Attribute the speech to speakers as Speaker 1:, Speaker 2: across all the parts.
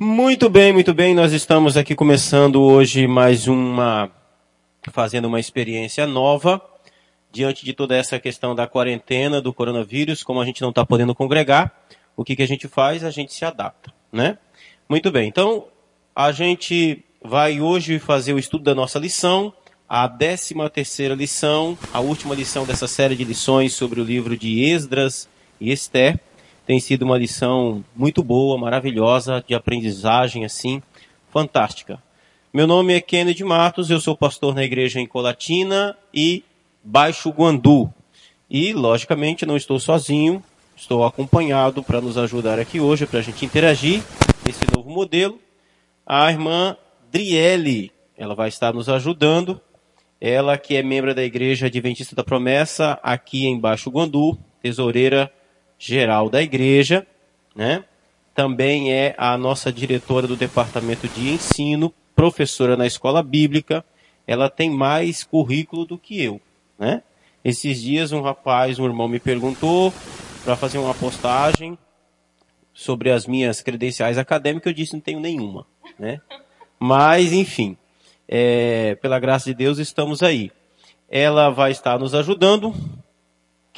Speaker 1: Muito bem, muito bem. Nós estamos aqui começando hoje mais uma, fazendo uma experiência nova diante de toda essa questão da quarentena, do coronavírus, como a gente não está podendo congregar, o que, que a gente faz? A gente se adapta, né? Muito bem. Então, a gente vai hoje fazer o estudo da nossa lição, a décima terceira lição, a última lição dessa série de lições sobre o livro de Esdras e Esther tem sido uma lição muito boa, maravilhosa, de aprendizagem, assim, fantástica. Meu nome é Kennedy Matos, eu sou pastor na igreja em Colatina e Baixo Guandu. E, logicamente, não estou sozinho, estou acompanhado para nos ajudar aqui hoje, para a gente interagir nesse novo modelo. A irmã Driele, ela vai estar nos ajudando. Ela que é membro da Igreja Adventista da Promessa, aqui em Baixo Guandu, tesoureira geral da igreja, né? Também é a nossa diretora do departamento de ensino, professora na escola bíblica. Ela tem mais currículo do que eu, né? Esses dias um rapaz, um irmão me perguntou para fazer uma postagem sobre as minhas credenciais acadêmicas, eu disse não tenho nenhuma, né? Mas enfim, é, pela graça de Deus estamos aí. Ela vai estar nos ajudando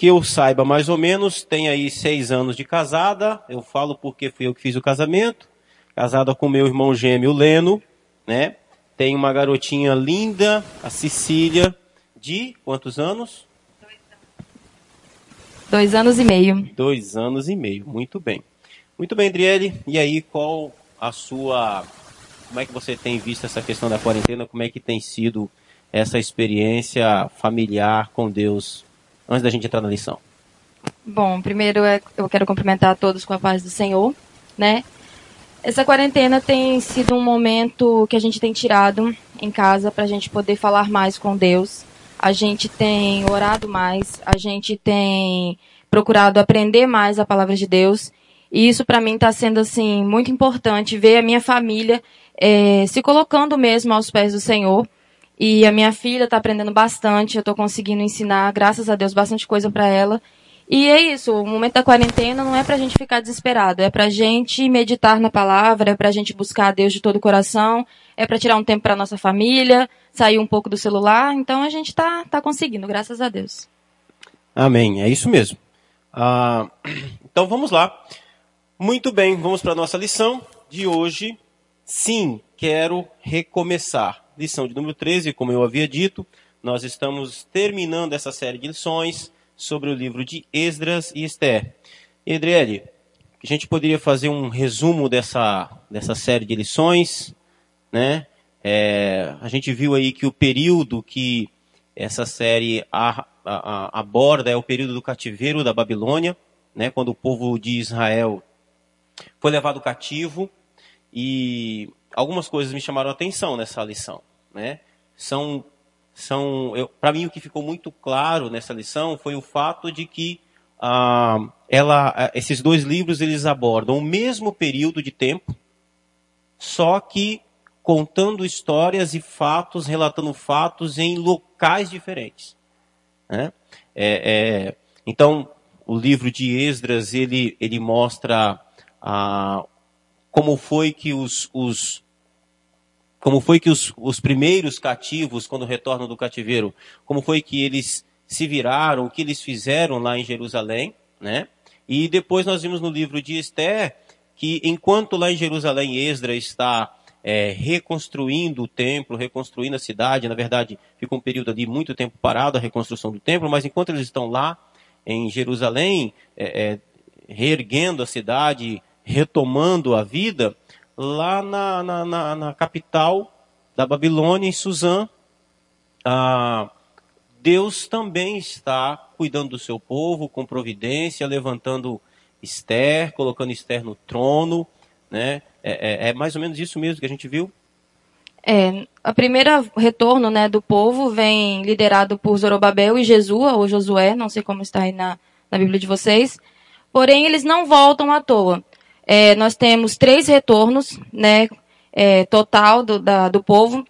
Speaker 1: que eu saiba mais ou menos, tem aí seis anos de casada. Eu falo porque fui eu que fiz o casamento. Casada com meu irmão gêmeo Leno, né? Tem uma garotinha linda, a Cecília, de quantos anos?
Speaker 2: Dois anos e meio.
Speaker 1: Dois anos e meio, muito bem. Muito bem, Adriele. E aí, qual a sua. Como é que você tem visto essa questão da quarentena? Como é que tem sido essa experiência familiar com Deus antes da gente entrar na lição?
Speaker 2: Bom, primeiro é, eu quero cumprimentar a todos com a paz do Senhor, né? Essa quarentena tem sido um momento que a gente tem tirado em casa para a gente poder falar mais com Deus. A gente tem orado mais, a gente tem procurado aprender mais a palavra de Deus. E isso para mim está sendo assim muito importante ver a minha família é, se colocando mesmo aos pés do Senhor e a minha filha está aprendendo bastante, eu estou conseguindo ensinar, graças a Deus, bastante coisa para ela. E é isso, o momento da quarentena não é para a gente ficar desesperado, é para a gente meditar na palavra, é para a gente buscar a Deus de todo o coração, é para tirar um tempo para nossa família, sair um pouco do celular. Então a gente está tá conseguindo, graças a Deus.
Speaker 1: Amém, é isso mesmo. Ah, então vamos lá. Muito bem, vamos para a nossa lição de hoje. Sim, quero recomeçar lição de número 13, como eu havia dito, nós estamos terminando essa série de lições sobre o livro de Esdras e Esther. Edriele, a gente poderia fazer um resumo dessa, dessa série de lições, né? É, a gente viu aí que o período que essa série a, a, a, aborda é o período do cativeiro da Babilônia, né? Quando o povo de Israel foi levado cativo e algumas coisas me chamaram a atenção nessa lição né? São, são para mim o que ficou muito claro nessa lição foi o fato de que ah, ela, ah, esses dois livros eles abordam o mesmo período de tempo, só que contando histórias e fatos, relatando fatos em locais diferentes. Né? É, é, então, o livro de Esdras ele, ele mostra ah, como foi que os, os, como foi que os, os primeiros cativos, quando retornam do cativeiro, como foi que eles se viraram, o que eles fizeram lá em Jerusalém, né? E depois nós vimos no livro de Esther que enquanto lá em Jerusalém Esdra está é, reconstruindo o templo, reconstruindo a cidade, na verdade fica um período ali muito tempo parado a reconstrução do templo, mas enquanto eles estão lá em Jerusalém, é, é, reerguendo a cidade, retomando a vida, lá na, na, na, na capital da Babilônia, em Suzã, ah, Deus também está cuidando do seu povo com providência, levantando Esther, colocando Esther no trono, né? É, é, é, mais ou menos isso mesmo que a gente viu?
Speaker 2: É, a primeira retorno, né, do povo vem liderado por Zorobabel e Jesua, ou Josué, não sei como está aí na, na Bíblia de vocês. Porém, eles não voltam à toa é, nós temos três retornos, né, é, total do, da, do povo.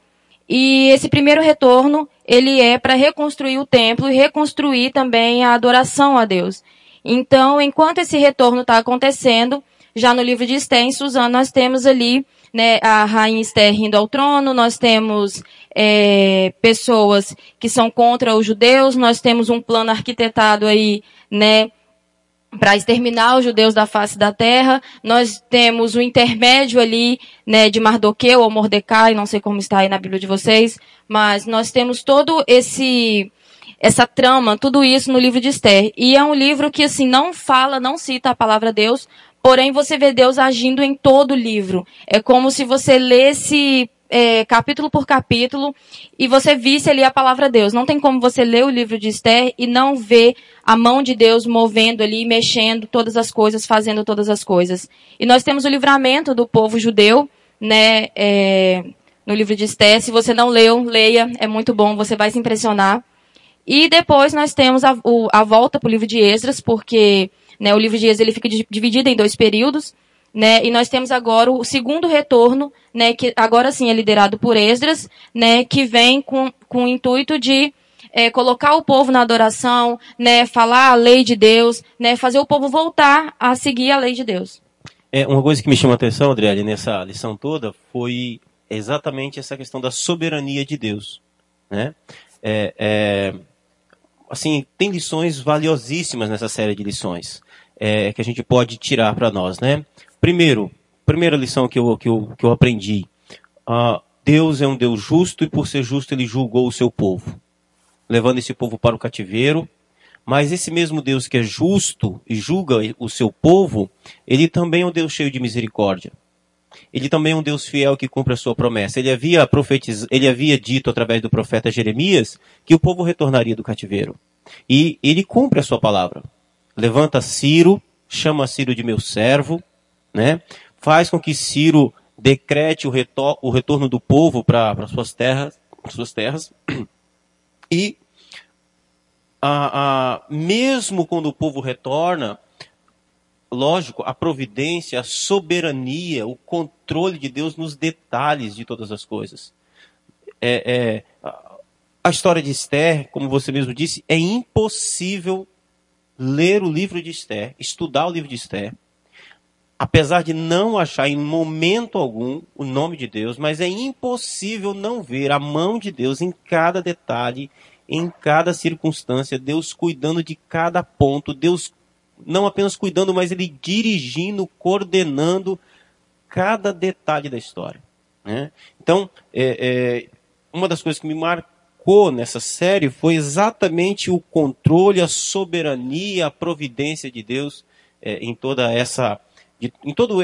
Speaker 2: E esse primeiro retorno, ele é para reconstruir o templo e reconstruir também a adoração a Deus. Então, enquanto esse retorno está acontecendo, Já no livro de Esther, em Suzano, nós temos ali né, a rainha Esther indo ao trono, nós temos é, pessoas que são contra os judeus, nós temos um plano arquitetado aí, né, para exterminar os judeus da face da terra. Nós temos o intermédio ali, né, de Mardoqueu ou Mordecai, não sei como está aí na Bíblia de vocês, mas nós temos todo esse essa trama, tudo isso no livro de Esther. E é um livro que assim não fala, não cita a palavra Deus, porém você vê Deus agindo em todo o livro. É como se você lesse é, capítulo por capítulo e você visse ali a palavra Deus. Não tem como você ler o livro de Esther e não ver a mão de Deus movendo ali, mexendo todas as coisas, fazendo todas as coisas. E nós temos o livramento do povo judeu, né, é, no livro de Esther. Se você não leu, leia, é muito bom, você vai se impressionar. E depois nós temos a, o, a volta para o livro de Esdras, porque né, o livro de Esdras ele fica dividido em dois períodos né? E nós temos agora o segundo retorno, né? Que agora sim é liderado por Esdras, né? Que vem com, com o intuito de é, colocar o povo na adoração, né? Falar a lei de Deus, né? Fazer o povo voltar a seguir a lei de Deus.
Speaker 1: É, uma coisa que me chama a atenção, Adriele, nessa lição toda, foi exatamente essa questão da soberania de Deus, né? É, é, assim, tem lições valiosíssimas nessa série de lições é, que a gente pode tirar para nós, né? Primeiro, primeira lição que eu, que eu, que eu aprendi. Uh, Deus é um Deus justo e por ser justo ele julgou o seu povo, levando esse povo para o cativeiro. Mas esse mesmo Deus que é justo e julga o seu povo, ele também é um Deus cheio de misericórdia. Ele também é um Deus fiel que cumpre a sua promessa. Ele havia profetiz... ele havia dito através do profeta Jeremias que o povo retornaria do cativeiro. E ele cumpre a sua palavra. Levanta Ciro, chama Ciro de meu servo, né? Faz com que Ciro decrete o, retor o retorno do povo para suas terras, suas terras. E a, a, mesmo quando o povo retorna, lógico, a providência, a soberania, o controle de Deus nos detalhes de todas as coisas. É, é, a história de Esther, como você mesmo disse, é impossível ler o livro de Esther, estudar o livro de Esther, apesar de não achar em momento algum o nome de Deus, mas é impossível não ver a mão de Deus em cada detalhe, em cada circunstância, Deus cuidando de cada ponto, Deus não apenas cuidando, mas ele dirigindo, coordenando cada detalhe da história. Né? Então, é, é, uma das coisas que me marcou nessa série foi exatamente o controle, a soberania, a providência de Deus é, em toda essa de, em todo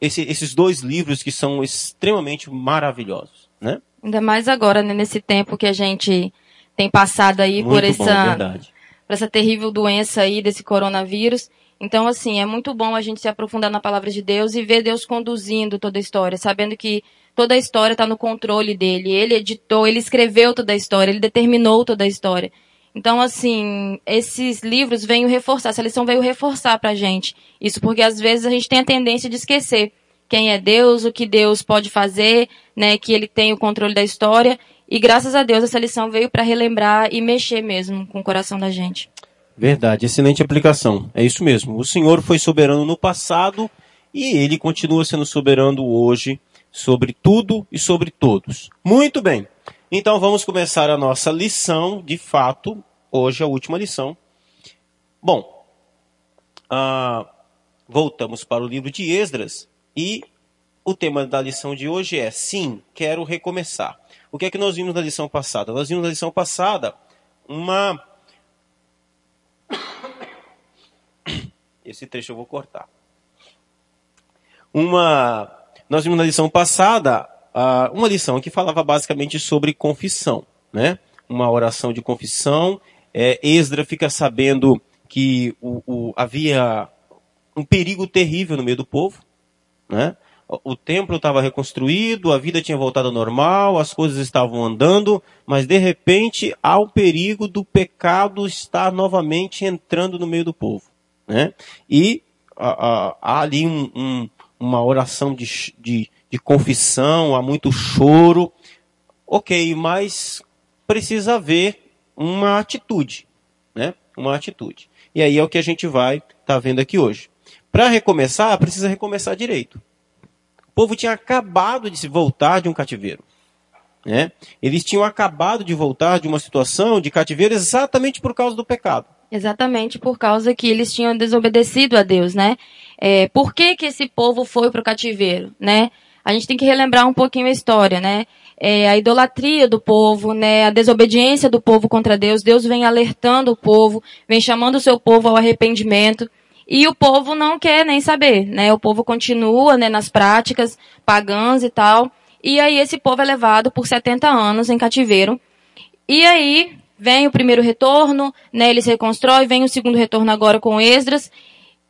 Speaker 1: esse, esses dois livros que são extremamente maravilhosos, né?
Speaker 2: Ainda mais agora, né, nesse tempo que a gente tem passado aí muito por essa, bom, por essa terrível doença aí desse coronavírus. Então, assim, é muito bom a gente se aprofundar na palavra de Deus e ver Deus conduzindo toda a história, sabendo que toda a história está no controle dele. Ele editou, ele escreveu toda a história, ele determinou toda a história. Então, assim, esses livros vêm reforçar, essa lição veio reforçar pra gente. Isso porque às vezes a gente tem a tendência de esquecer quem é Deus, o que Deus pode fazer, né, que ele tem o controle da história. E graças a Deus essa lição veio para relembrar e mexer mesmo com o coração da gente.
Speaker 1: Verdade, excelente aplicação. É isso mesmo. O Senhor foi soberano no passado e ele continua sendo soberano hoje sobre tudo e sobre todos. Muito bem. Então vamos começar a nossa lição, de fato, hoje a última lição. Bom, uh, voltamos para o livro de Esdras e o tema da lição de hoje é Sim, quero recomeçar. O que é que nós vimos na lição passada? Nós vimos na lição passada uma. Esse trecho eu vou cortar. Uma. Nós vimos na lição passada uh, uma lição que falava basicamente sobre confissão, né? Uma oração de confissão. É, Esdra fica sabendo que o, o, havia um perigo terrível no meio do povo, né? O templo estava reconstruído, a vida tinha voltado ao normal, as coisas estavam andando, mas de repente há o perigo do pecado estar novamente entrando no meio do povo. Né? E há, ali um, um, uma oração de, de, de confissão, há muito choro. Ok, mas precisa haver uma atitude, né? Uma atitude. E aí é o que a gente vai estar tá vendo aqui hoje. Para recomeçar, precisa recomeçar direito. O povo tinha acabado de se voltar de um cativeiro. Né? Eles tinham acabado de voltar de uma situação de cativeiro exatamente por causa do pecado.
Speaker 2: Exatamente por causa que eles tinham desobedecido a Deus, né? É, por que, que esse povo foi para o cativeiro, né? A gente tem que relembrar um pouquinho a história, né? É, a idolatria do povo, né? A desobediência do povo contra Deus. Deus vem alertando o povo, vem chamando o seu povo ao arrependimento. E o povo não quer nem saber, né? O povo continua, né, nas práticas pagãs e tal. E aí esse povo é levado por 70 anos em cativeiro. E aí vem o primeiro retorno, né? Ele se reconstrói, vem o segundo retorno agora com Esdras.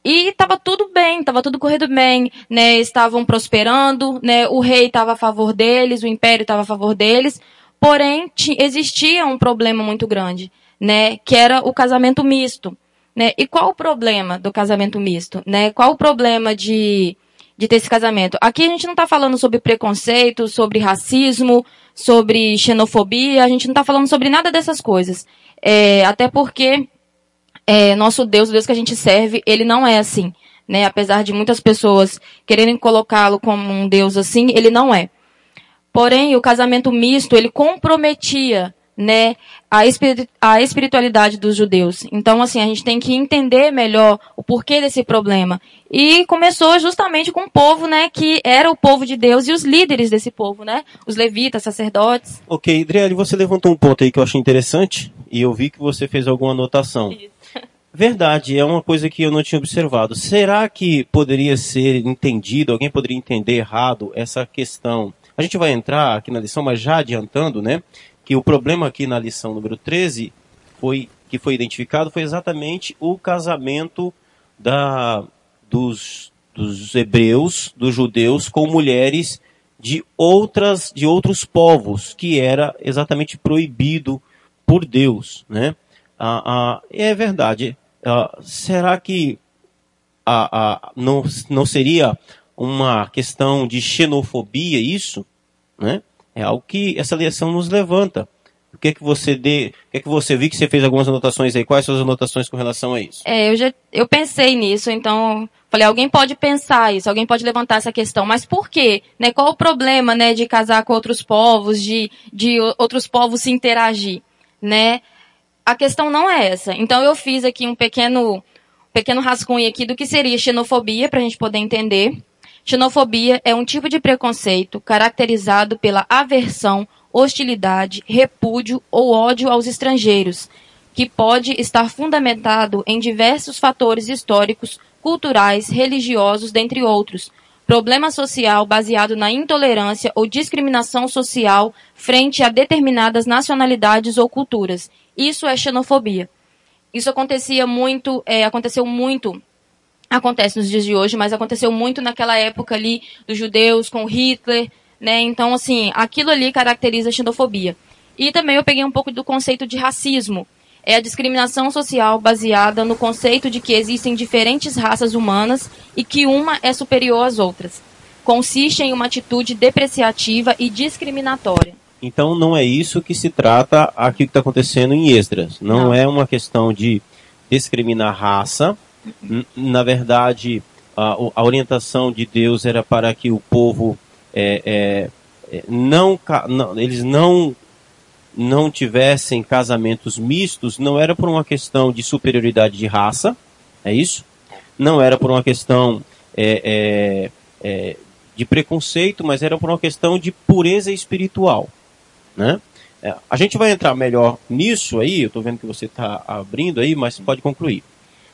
Speaker 2: E estava tudo bem, estava tudo correndo bem, né? Estavam prosperando, né? O rei estava a favor deles, o império estava a favor deles. Porém, existia um problema muito grande, né? Que era o casamento misto, né? E qual o problema do casamento misto, né? Qual o problema de de ter esse casamento. Aqui a gente não está falando sobre preconceito, sobre racismo, sobre xenofobia, a gente não está falando sobre nada dessas coisas. É, até porque é, nosso Deus, o Deus que a gente serve, ele não é assim. Né? Apesar de muitas pessoas quererem colocá-lo como um Deus assim, ele não é. Porém, o casamento misto, ele comprometia né, a, espirit a espiritualidade dos judeus. Então, assim, a gente tem que entender melhor o porquê desse problema. E começou justamente com o povo, né, que era o povo de Deus e os líderes desse povo, né, os levitas, sacerdotes.
Speaker 1: Ok, Adriele, você levantou um ponto aí que eu achei interessante e eu vi que você fez alguma anotação. Isso. Verdade, é uma coisa que eu não tinha observado. Será que poderia ser entendido, alguém poderia entender errado essa questão? A gente vai entrar aqui na lição, mas já adiantando, né? que o problema aqui na lição número 13 foi que foi identificado foi exatamente o casamento da, dos, dos hebreus, dos judeus com mulheres de outras de outros povos que era exatamente proibido por Deus, né? Ah, ah, é verdade. Ah, será que ah, ah, não, não seria uma questão de xenofobia isso, né? É algo que essa lição nos levanta. O que é que você dê, o que é que você viu que você fez algumas anotações aí? Quais são as anotações com relação a isso?
Speaker 2: É, eu já eu pensei nisso, então falei, alguém pode pensar isso, alguém pode levantar essa questão, mas por quê? Né, qual o problema, né, de casar com outros povos, de de outros povos se interagir, né? A questão não é essa. Então eu fiz aqui um pequeno pequeno rascunho aqui do que seria xenofobia para a gente poder entender. Xenofobia é um tipo de preconceito caracterizado pela aversão, hostilidade, repúdio ou ódio aos estrangeiros, que pode estar fundamentado em diversos fatores históricos, culturais, religiosos, dentre outros. Problema social baseado na intolerância ou discriminação social frente a determinadas nacionalidades ou culturas. Isso é xenofobia. Isso acontecia muito, é, aconteceu muito acontece nos dias de hoje, mas aconteceu muito naquela época ali dos judeus com Hitler, né? Então, assim, aquilo ali caracteriza a xenofobia. E também eu peguei um pouco do conceito de racismo. É a discriminação social baseada no conceito de que existem diferentes raças humanas e que uma é superior às outras. Consiste em uma atitude depreciativa e discriminatória.
Speaker 1: Então não é isso que se trata aqui que está acontecendo em Esdras. Não, não é uma questão de discriminar raça, na verdade, a, a, orientação de Deus era para que o povo é, é, é não, não, eles não não tivessem casamentos mistos, não era por uma questão de superioridade de raça, é isso? Não era por uma questão é, é, é de preconceito, mas era por uma questão de pureza espiritual, né? É, a gente vai entrar melhor nisso aí, eu estou vendo que você está abrindo aí, mas pode concluir.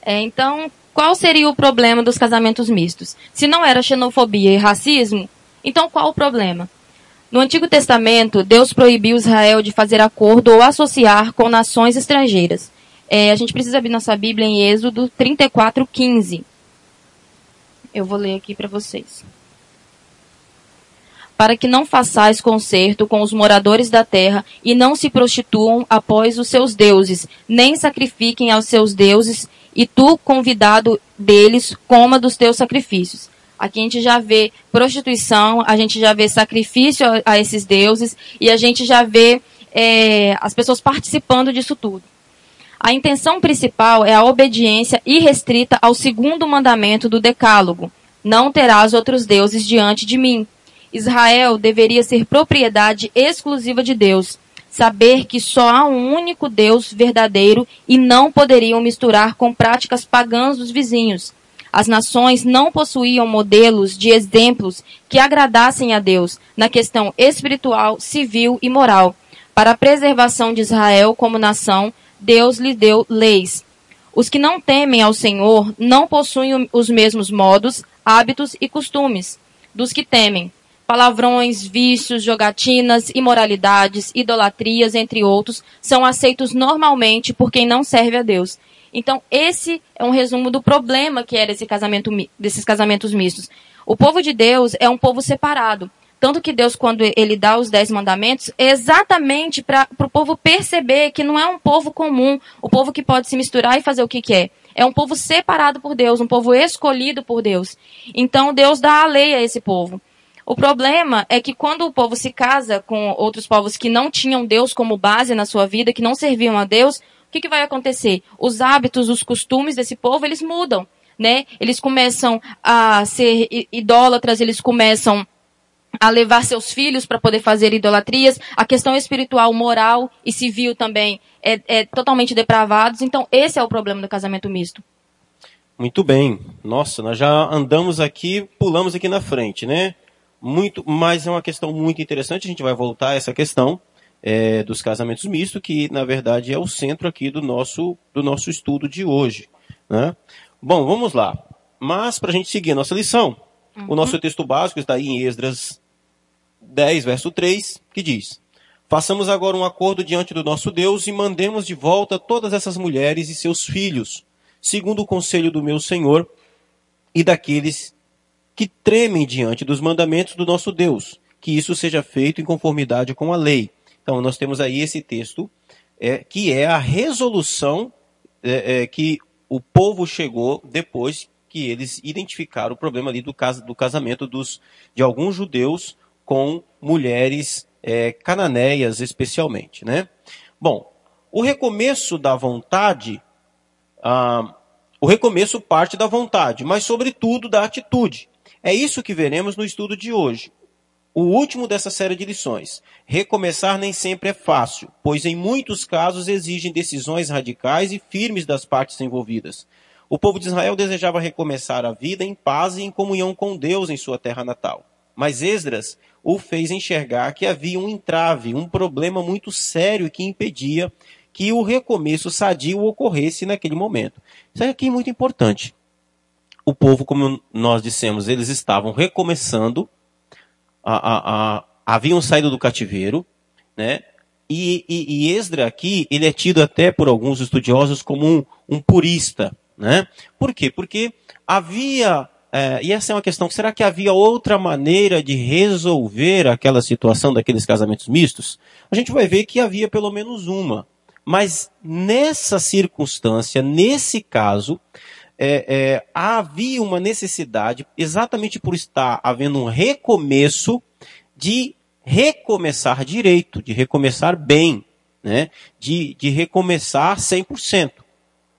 Speaker 2: É, então, qual seria o problema dos casamentos mistos? Se não era xenofobia e racismo, então qual o problema? No Antigo Testamento, Deus proibiu Israel de fazer acordo ou associar com nações estrangeiras. É, a gente precisa abrir nossa Bíblia em Êxodo 34, 15. Eu vou ler aqui para vocês. Para que não façais concerto com os moradores da terra e não se prostituam após os seus deuses, nem sacrifiquem aos seus deuses e tu, convidado deles, coma dos teus sacrifícios. Aqui a gente já vê prostituição, a gente já vê sacrifício a, a esses deuses e a gente já vê é, as pessoas participando disso tudo. A intenção principal é a obediência irrestrita ao segundo mandamento do Decálogo: Não terás outros deuses diante de mim. Israel deveria ser propriedade exclusiva de Deus, saber que só há um único Deus verdadeiro e não poderiam misturar com práticas pagãs dos vizinhos. As nações não possuíam modelos de exemplos que agradassem a Deus na questão espiritual, civil e moral. Para a preservação de Israel como nação, Deus lhe deu leis. Os que não temem ao Senhor não possuem os mesmos modos, hábitos e costumes dos que temem. Palavrões, vícios, jogatinas, imoralidades, idolatrias, entre outros, são aceitos normalmente por quem não serve a Deus. Então, esse é um resumo do problema que era esse casamento, desses casamentos mistos. O povo de Deus é um povo separado. Tanto que Deus, quando ele dá os dez mandamentos, é exatamente para o povo perceber que não é um povo comum, o povo que pode se misturar e fazer o que quer. É um povo separado por Deus, um povo escolhido por Deus. Então Deus dá a lei a esse povo. O problema é que quando o povo se casa com outros povos que não tinham Deus como base na sua vida, que não serviam a Deus, o que, que vai acontecer? Os hábitos, os costumes desse povo, eles mudam, né? Eles começam a ser idólatras, eles começam a levar seus filhos para poder fazer idolatrias. A questão espiritual, moral e civil também é, é, totalmente depravados. Então, esse é o problema do casamento misto.
Speaker 1: Muito bem. Nossa, nós já andamos aqui, pulamos aqui na frente, né? Muito, mas é uma questão muito interessante. A gente vai voltar a essa questão é, dos casamentos mistos, que na verdade é o centro aqui do nosso, do nosso estudo de hoje. Né? Bom, vamos lá. Mas para a gente seguir a nossa lição, uhum. o nosso texto básico está aí em Esdras 10, verso 3, que diz: Façamos agora um acordo diante do nosso Deus e mandemos de volta todas essas mulheres e seus filhos, segundo o conselho do meu Senhor e daqueles que tremem diante dos mandamentos do nosso Deus, que isso seja feito em conformidade com a lei. Então, nós temos aí esse texto, é, que é a resolução é, é, que o povo chegou depois que eles identificaram o problema ali do, cas do casamento dos, de alguns judeus com mulheres é, cananeias especialmente, né? Bom, o recomeço da vontade, ah, o recomeço parte da vontade, mas sobretudo da atitude. É isso que veremos no estudo de hoje. O último dessa série de lições. Recomeçar nem sempre é fácil, pois em muitos casos exigem decisões radicais e firmes das partes envolvidas. O povo de Israel desejava recomeçar a vida em paz e em comunhão com Deus em sua terra natal. Mas Esdras o fez enxergar que havia um entrave, um problema muito sério que impedia que o recomeço sadio ocorresse naquele momento. Isso aqui é muito importante. O povo, como nós dissemos, eles estavam recomeçando, a, a, a, haviam saído do cativeiro, né? E, e, e Esdra aqui, ele é tido até por alguns estudiosos como um, um purista, né? Por quê? Porque havia é, e essa é uma questão, será que havia outra maneira de resolver aquela situação daqueles casamentos mistos? A gente vai ver que havia pelo menos uma. Mas nessa circunstância, nesse caso, é, é, havia uma necessidade, exatamente por estar havendo um recomeço, de recomeçar direito, de recomeçar bem, né? de, de recomeçar 100%.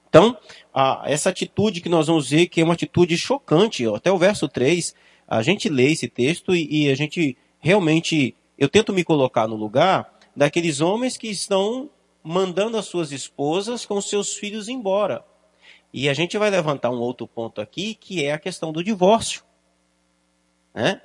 Speaker 1: Então, a, essa atitude que nós vamos ver, que é uma atitude chocante, até o verso 3, a gente lê esse texto e, e a gente realmente, eu tento me colocar no lugar daqueles homens que estão mandando as suas esposas com seus filhos embora. E a gente vai levantar um outro ponto aqui, que é a questão do divórcio. Né?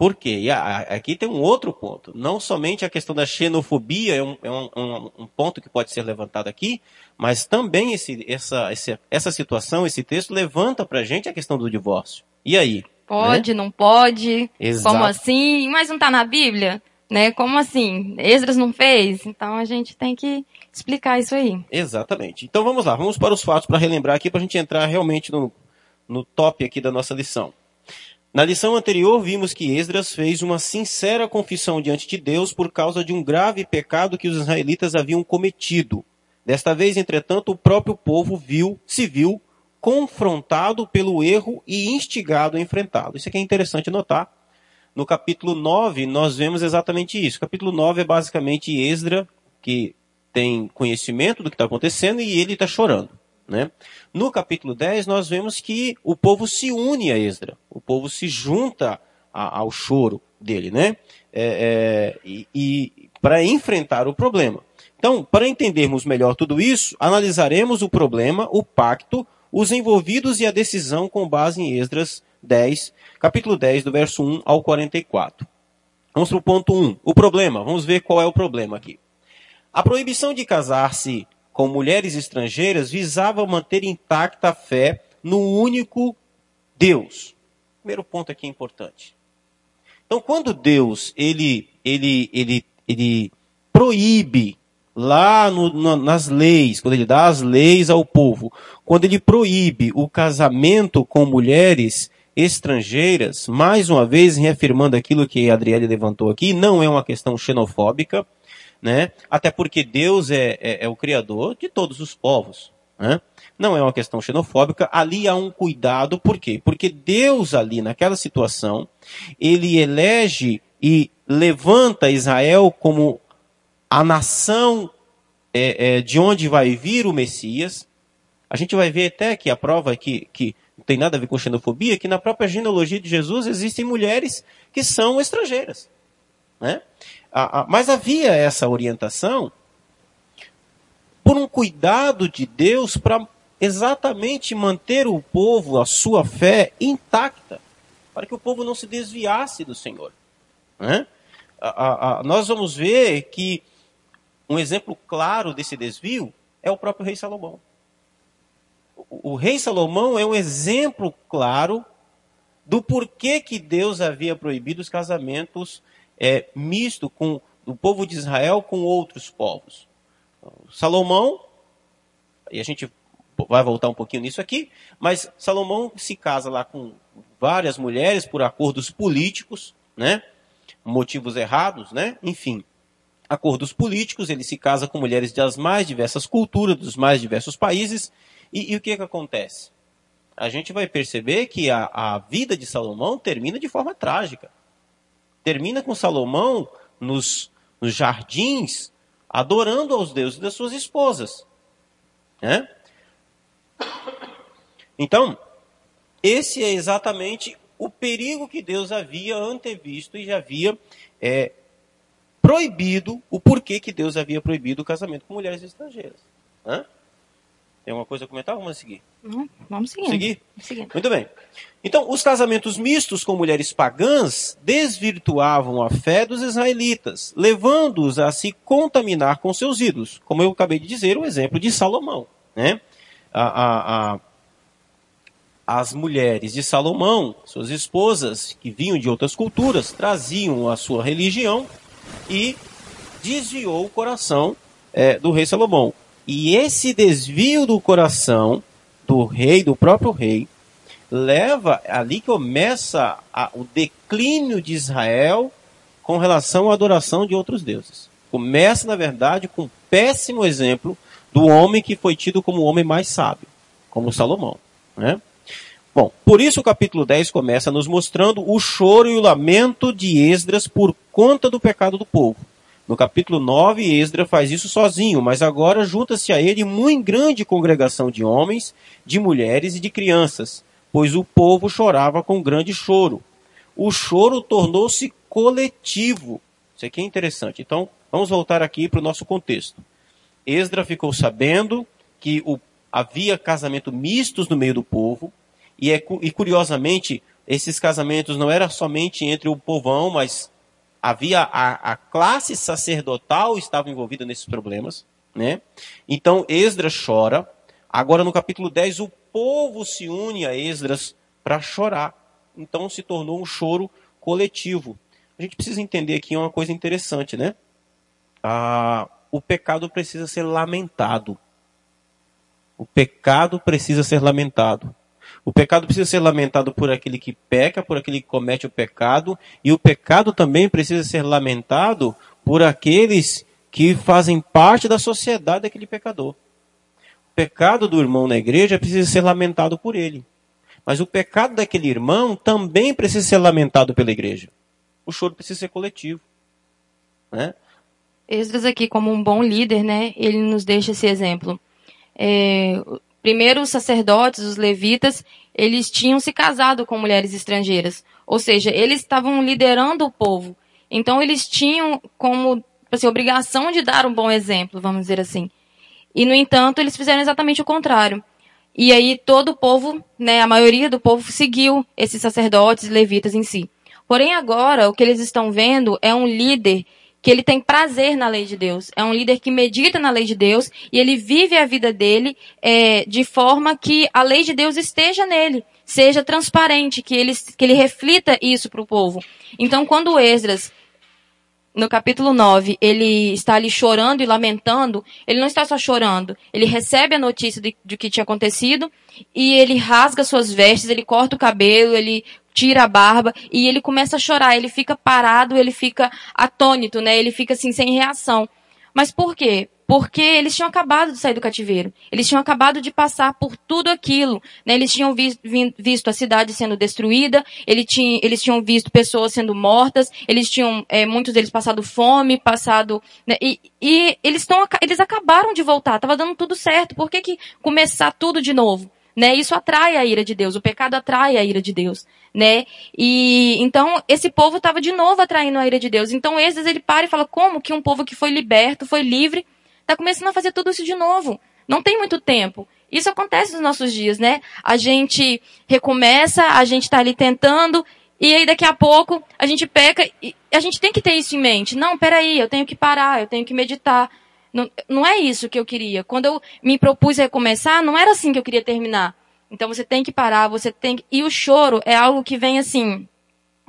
Speaker 1: Por quê? E aqui tem um outro ponto. Não somente a questão da xenofobia é um, é um, um, um ponto que pode ser levantado aqui, mas também esse, essa, essa, essa situação, esse texto levanta para a gente a questão do divórcio. E aí?
Speaker 2: Pode, né? não pode? Exato. Como assim? Mas não está na Bíblia? Né? Como assim? Esdras não fez? Então a gente tem que explicar isso aí.
Speaker 1: Exatamente. Então vamos lá, vamos para os fatos para relembrar aqui, para a gente entrar realmente no, no top aqui da nossa lição. Na lição anterior, vimos que Esdras fez uma sincera confissão diante de Deus por causa de um grave pecado que os israelitas haviam cometido. Desta vez, entretanto, o próprio povo viu, se viu confrontado pelo erro e instigado a enfrentá-lo. Isso aqui é interessante notar. No capítulo 9, nós vemos exatamente isso. O capítulo 9 é basicamente Esdra, que tem conhecimento do que está acontecendo e ele está chorando. Né? No capítulo 10, nós vemos que o povo se une a Esdra, o povo se junta a, ao choro dele, né? É, é, e, e para enfrentar o problema. Então, para entendermos melhor tudo isso, analisaremos o problema, o pacto, os envolvidos e a decisão com base em Esdras 10, capítulo 10, do verso 1 ao 44. Vamos para o ponto 1. O problema. Vamos ver qual é o problema aqui. A proibição de casar-se com mulheres estrangeiras visava manter intacta a fé no único Deus. Primeiro ponto aqui importante. Então, quando Deus ele ele ele ele proíbe lá no, no, nas leis, quando ele dá as leis ao povo, quando ele proíbe o casamento com mulheres estrangeiras, mais uma vez reafirmando aquilo que a Adriele levantou aqui, não é uma questão xenofóbica, né? Até porque Deus é, é, é o criador de todos os povos, né? Não é uma questão xenofóbica, ali há um cuidado, por quê? Porque Deus ali, naquela situação, ele elege e levanta Israel como a nação é, é, de onde vai vir o Messias. A gente vai ver até que a prova que, que não tem nada a ver com xenofobia, que na própria genealogia de Jesus existem mulheres que são estrangeiras. Né? mas havia essa orientação por um cuidado de Deus para exatamente manter o povo, a sua fé intacta, para que o povo não se desviasse do Senhor. Né? nós vamos ver que um exemplo claro desse desvio é o próprio rei Salomão. O, rei Salomão é um exemplo claro do porquê que Deus havia proibido os casamentos é, misto com o povo de Israel com outros povos. Salomão, e a gente vai voltar um pouquinho nisso aqui, mas Salomão se casa lá com várias mulheres por acordos políticos, né? Motivos errados, né? Enfim, acordos políticos, ele se casa com mulheres das mais diversas culturas, dos mais diversos países, e, e o que que acontece? A gente vai perceber que a, a vida de Salomão termina de forma trágica termina com Salomão nos, nos jardins, adorando aos deuses das suas esposas. Né? Então, esse é exatamente o perigo que Deus havia antevisto e já havia é, proibido, o porquê que Deus havia proibido o casamento com mulheres estrangeiras. Né? Tem alguma coisa a comentar? Vamos seguir.
Speaker 2: Vamos seguir.
Speaker 1: Seguir? seguir? Muito bem. Então, os casamentos mistos com mulheres pagãs desvirtuavam a fé dos israelitas, levando-os a se contaminar com seus ídolos. Como eu acabei de dizer, o exemplo de Salomão. Né? A, a, a, as mulheres de Salomão, suas esposas, que vinham de outras culturas, traziam a sua religião e desviou o coração é, do rei Salomão. E esse desvio do coração do rei, do próprio rei, leva ali que começa a, o declínio de Israel com relação à adoração de outros deuses. Começa, na verdade, com um péssimo exemplo do homem que foi tido como o homem mais sábio, como Salomão. Né? Bom, por isso o capítulo 10 começa nos mostrando o choro e o lamento de Esdras por conta do pecado do povo. No capítulo 9, Esdra faz isso sozinho, mas agora junta-se a ele muito grande congregação de homens, de mulheres e de crianças, pois o povo chorava com grande choro. O choro tornou-se coletivo. Isso aqui é interessante. Então, vamos voltar aqui para o nosso contexto. Esdra ficou sabendo que o, havia casamento mistos no meio do povo, e, é, e curiosamente, esses casamentos não eram somente entre o povão, mas havia a, a classe sacerdotal estava envolvida nesses problemas, né? Então Esdras chora. Agora no capítulo 10 o povo se une a Esdras para chorar. Então se tornou um choro coletivo. A gente precisa entender aqui uma coisa interessante, né? Ah, o pecado precisa ser lamentado. O pecado precisa ser lamentado. O pecado precisa ser lamentado por aquele que peca, por aquele que comete o pecado, e o pecado também precisa ser lamentado por aqueles que fazem parte da sociedade daquele pecador. O pecado do irmão na igreja precisa ser lamentado por ele. Mas o pecado daquele irmão também precisa ser lamentado pela igreja. O choro precisa ser coletivo. Né?
Speaker 2: Esdras aqui, como um bom líder, né, ele nos deixa esse exemplo. É, primeiro, os sacerdotes, os levitas, eles tinham se casado com mulheres estrangeiras. Ou seja, eles estavam liderando o povo. Então, eles tinham como assim, obrigação de dar um bom exemplo, vamos dizer assim. E, no entanto, eles fizeram exatamente o contrário. E aí todo o povo, né, a maioria do povo seguiu esses sacerdotes levitas em si. Porém agora o que eles estão vendo é um líder que ele tem prazer na lei de Deus. É um líder que medita na lei de Deus e ele vive a vida dele é, de forma que a lei de Deus esteja nele, seja transparente, que ele, que ele reflita isso para o povo. Então, quando Esdras no capítulo 9, ele está ali chorando e lamentando, ele não está só chorando, ele recebe a notícia de, de que tinha acontecido e ele rasga suas vestes, ele corta o cabelo, ele tira a barba e ele começa a chorar, ele fica parado, ele fica atônito, né? Ele fica assim sem reação. Mas por quê? porque eles tinham acabado de sair do cativeiro. Eles tinham acabado de passar por tudo aquilo. Né? Eles tinham vi, vi, visto a cidade sendo destruída, eles tinham, eles tinham visto pessoas sendo mortas, eles tinham, é, muitos deles passado fome, passado. Né? E, e eles, tão, eles acabaram de voltar, estava dando tudo certo. Por que, que começar tudo de novo? Né? Isso atrai a ira de Deus, o pecado atrai a ira de Deus, né? E então esse povo estava de novo atraindo a ira de Deus. Então esses ele para e fala como que um povo que foi liberto, foi livre, está começando a fazer tudo isso de novo. Não tem muito tempo. Isso acontece nos nossos dias, né? A gente recomeça, a gente está ali tentando, e aí daqui a pouco a gente peca, e a gente tem que ter isso em mente. Não, peraí, eu tenho que parar, eu tenho que meditar. Não, não é isso que eu queria. Quando eu me propus a recomeçar, não era assim que eu queria terminar. Então você tem que parar, você tem que... E o choro é algo que vem assim,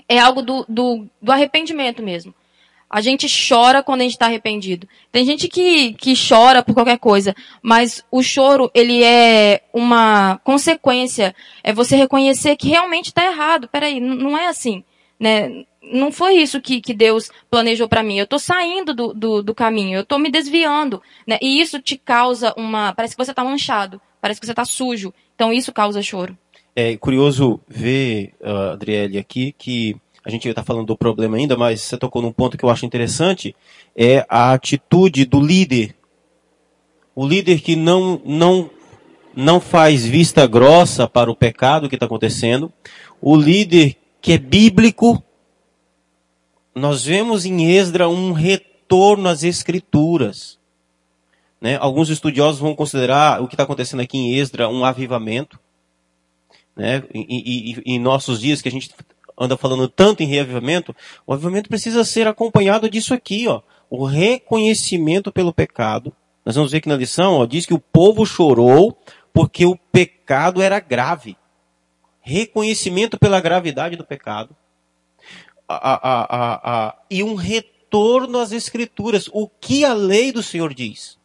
Speaker 2: é algo do, do, do arrependimento mesmo. A gente chora quando a gente está arrependido. Tem gente que, que chora por qualquer coisa, mas o choro, ele é uma consequência. É você reconhecer que realmente está errado. Peraí, não é assim. Né? Não foi isso que, que Deus planejou para mim. Eu estou saindo do, do, do, caminho, eu estou me desviando. Né? E isso te causa uma. Parece que você está manchado, parece que você está sujo. Então isso causa choro.
Speaker 1: É curioso ver, uh, Adriele, aqui que a gente está falando do problema ainda, mas você tocou num ponto que eu acho interessante, é a atitude do líder. O líder que não, não, não faz vista grossa para o pecado que está acontecendo. O líder que é bíblico. Nós vemos em Esdra um retorno às escrituras. Né? Alguns estudiosos vão considerar o que está acontecendo aqui em Esdra um avivamento. Né? em nossos dias que a gente anda falando tanto em reavivamento, o avivamento precisa ser acompanhado disso aqui, ó. O reconhecimento pelo pecado. Nós vamos ver aqui na lição, ó, diz que o povo chorou porque o pecado era grave. Reconhecimento pela gravidade do pecado. A, a, a, e um retorno às escrituras. O que a lei do Senhor diz.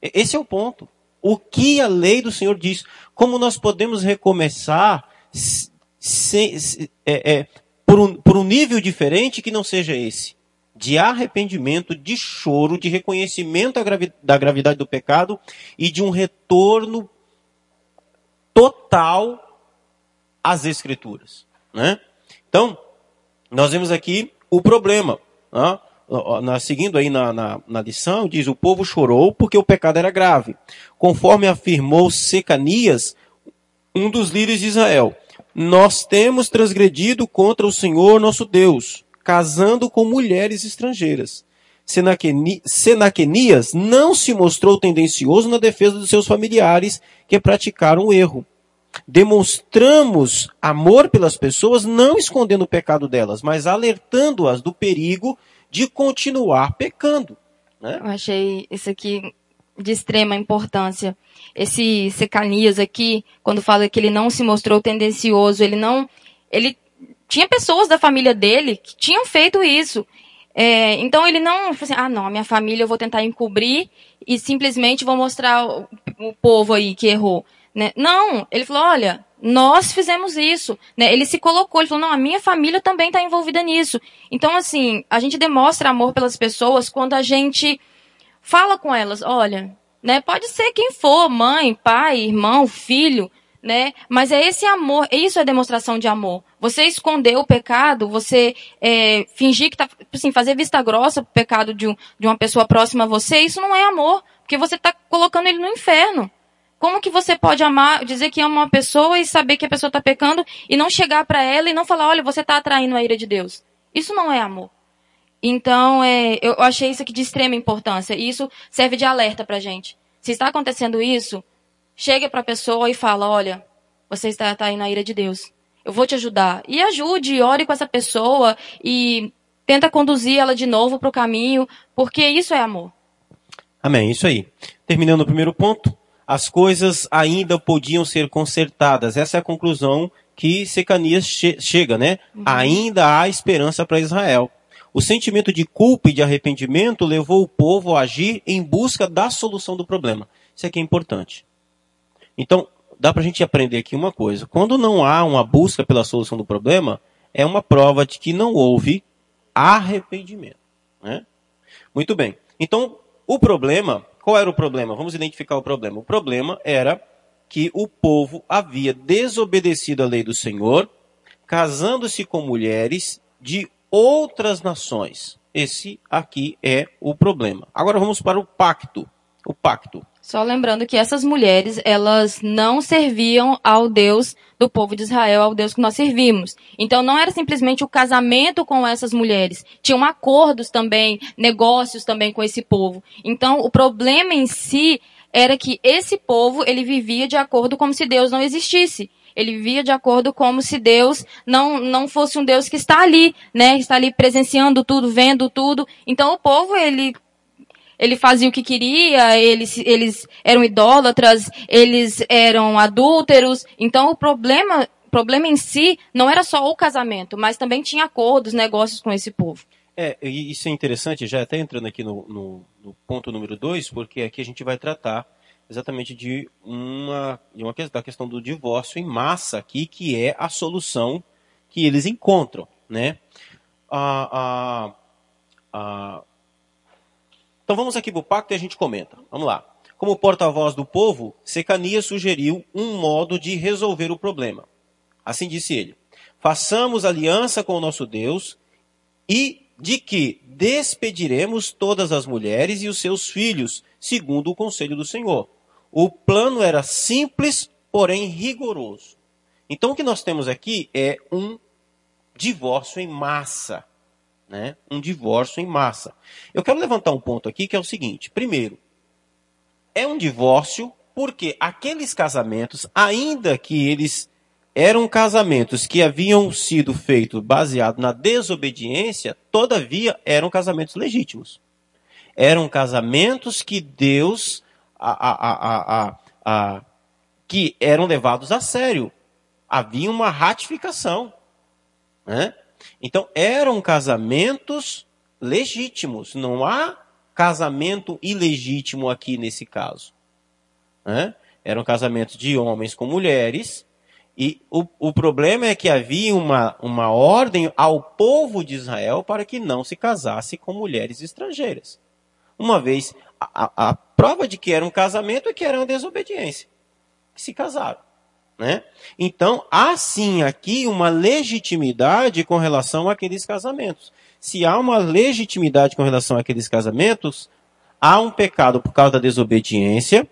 Speaker 1: Esse é o ponto. O que a lei do Senhor diz. Como nós podemos recomeçar se, é, é, por, um, por um nível diferente que não seja esse. De arrependimento, de choro, de reconhecimento da gravidade do pecado e de um retorno total às Escrituras. Né? Então, nós vemos aqui o problema. Né? Na, seguindo aí na, na, na, lição, diz: O povo chorou porque o pecado era grave, conforme afirmou Secanias, um dos líderes de Israel nós temos transgredido contra o Senhor nosso Deus, casando com mulheres estrangeiras. Senaquenias não se mostrou tendencioso na defesa dos seus familiares que praticaram o erro. Demonstramos amor pelas pessoas, não escondendo o pecado delas, mas alertando-as do perigo de continuar pecando.
Speaker 2: Né? Eu achei isso aqui de extrema importância. Esse Secanias aqui, quando fala que ele não se mostrou tendencioso, ele não, ele tinha pessoas da família dele que tinham feito isso. É, então ele não, assim, ah não, a minha família eu vou tentar encobrir e simplesmente vou mostrar o, o povo aí que errou. Né? Não, ele falou, olha, nós fizemos isso. Né? Ele se colocou, ele falou, não, a minha família também está envolvida nisso. Então, assim, a gente demonstra amor pelas pessoas quando a gente fala com elas, olha, né? Pode ser quem for, mãe, pai, irmão, filho, né? Mas é esse amor, isso é demonstração de amor. Você esconder o pecado, você é, fingir que tá, assim, fazer vista grossa pro pecado de, um, de uma pessoa próxima a você, isso não é amor, porque você está colocando ele no inferno. Como que você pode amar, dizer que ama uma pessoa e saber que a pessoa está pecando e não chegar para ela e não falar, olha, você está atraindo a ira de Deus? Isso não é amor. Então, é, eu achei isso aqui de extrema importância e isso serve de alerta para gente. Se está acontecendo isso, chega para a pessoa e fala, olha, você está atraindo a ira de Deus. Eu vou te ajudar. E ajude, ore com essa pessoa e tenta conduzir ela de novo para o caminho, porque isso é amor.
Speaker 1: Amém, isso aí. Terminando o primeiro ponto, as coisas ainda podiam ser consertadas. Essa é a conclusão que Secanias che chega, né? Uhum. Ainda há esperança para Israel. O sentimento de culpa e de arrependimento levou o povo a agir em busca da solução do problema. Isso aqui é importante. Então, dá para a gente aprender aqui uma coisa. Quando não há uma busca pela solução do problema, é uma prova de que não houve arrependimento. Né? Muito bem. Então, o problema qual era o problema? Vamos identificar o problema. O problema era que o povo havia desobedecido a lei do Senhor, casando-se com mulheres de outras nações. Esse aqui é o problema. Agora vamos para o pacto. O pacto.
Speaker 2: Só lembrando que essas mulheres, elas não serviam ao Deus do povo de Israel, ao Deus que nós servimos. Então não era simplesmente o casamento com essas mulheres. Tinham acordos também, negócios também com esse povo. Então o problema em si era que esse povo, ele vivia de acordo como se Deus não existisse. Ele vivia de acordo como se Deus não, não fosse um Deus que está ali, né? Está ali presenciando tudo, vendo tudo. Então o povo, ele ele fazia o que queria, eles, eles eram idólatras, eles eram adúlteros. Então o problema, problema em si não era só o casamento, mas também tinha acordos, negócios com esse povo.
Speaker 1: É, isso é interessante, já até entrando aqui no, no, no ponto número dois, porque aqui a gente vai tratar exatamente de uma, de uma da questão do divórcio em massa aqui, que é a solução que eles encontram, né? A, a, a, então vamos aqui para o pacto e a gente comenta. Vamos lá. Como porta-voz do povo, Secanias sugeriu um modo de resolver o problema. Assim disse ele: Façamos aliança com o nosso Deus e de que despediremos todas as mulheres e os seus filhos, segundo o conselho do Senhor. O plano era simples, porém rigoroso. Então o que nós temos aqui é um divórcio em massa né, um divórcio em massa. Eu quero levantar um ponto aqui que é o seguinte: primeiro, é um divórcio porque aqueles casamentos, ainda que eles eram casamentos que haviam sido feitos baseados na desobediência, todavia eram casamentos legítimos. Eram casamentos que Deus, a, a, a que eram levados a sério. Havia uma ratificação. Né? Então, eram casamentos legítimos. Não há casamento ilegítimo aqui nesse caso. Né? Eram casamentos de homens com mulheres. E o, o problema é que havia uma, uma ordem ao povo de Israel para que não se casasse com mulheres estrangeiras. Uma vez, a, a prova de que era um casamento é que era uma desobediência. Que se casaram. Né? Então, há sim aqui uma legitimidade com relação àqueles casamentos. Se há uma legitimidade com relação àqueles casamentos, há um pecado por causa da desobediência,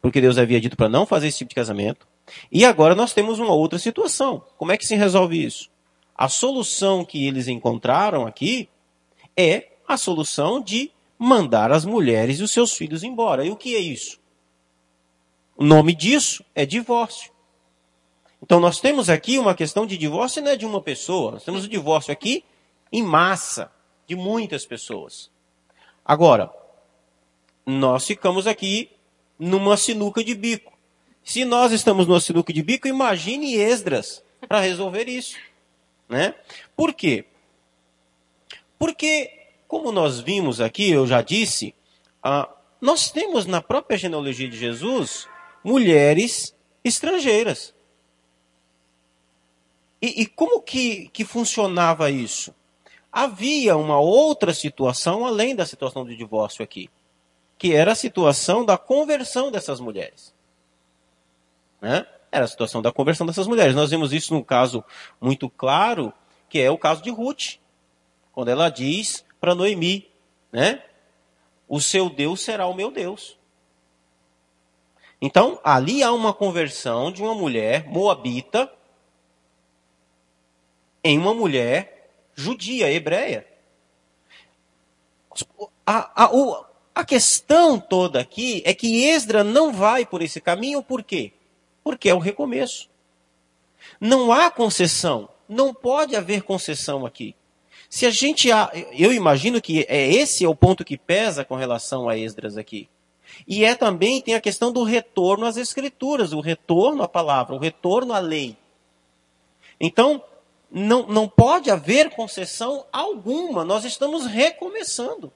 Speaker 1: porque Deus havia dito para não fazer esse tipo de casamento. E agora nós temos uma outra situação. Como é que se resolve isso? A solução que eles encontraram aqui é a solução de mandar as mulheres e os seus filhos embora. E o que é isso? O nome disso é divórcio. Então nós temos aqui uma questão de divórcio não é de uma pessoa, nós temos o divórcio aqui em massa, de muitas pessoas. Agora, nós ficamos aqui numa sinuca de bico. Se nós estamos numa sinuca de bico, imagine Esdras para resolver isso. Né? Por quê? Porque, como nós vimos aqui, eu já disse, ah, nós temos na própria genealogia de Jesus mulheres estrangeiras. E, e como que, que funcionava isso? Havia uma outra situação além da situação do divórcio aqui, que era a situação da conversão dessas mulheres. Né? Era a situação da conversão dessas mulheres. Nós vemos isso num caso muito claro, que é o caso de Ruth. Quando ela diz para Noemi, né? O seu Deus será o meu Deus. Então, ali há uma conversão de uma mulher moabita em uma mulher judia, hebreia. A, a, a questão toda aqui é que Esdra não vai por esse caminho, por quê? Porque é o recomeço. Não há concessão. Não pode haver concessão aqui. Se a gente. Eu imagino que é esse é o ponto que pesa com relação a Esdras aqui. E é também, tem a questão do retorno às escrituras, o retorno à palavra, o retorno à lei. Então, não, não pode haver concessão alguma, nós estamos recomeçando.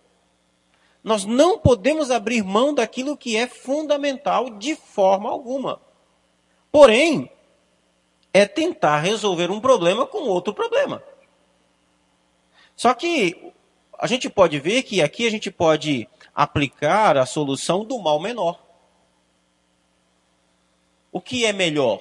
Speaker 1: Nós não podemos abrir mão daquilo que é fundamental de forma alguma. Porém, é tentar resolver um problema com outro problema. Só que a gente pode ver que aqui a gente pode aplicar a solução do mal menor. O que é melhor?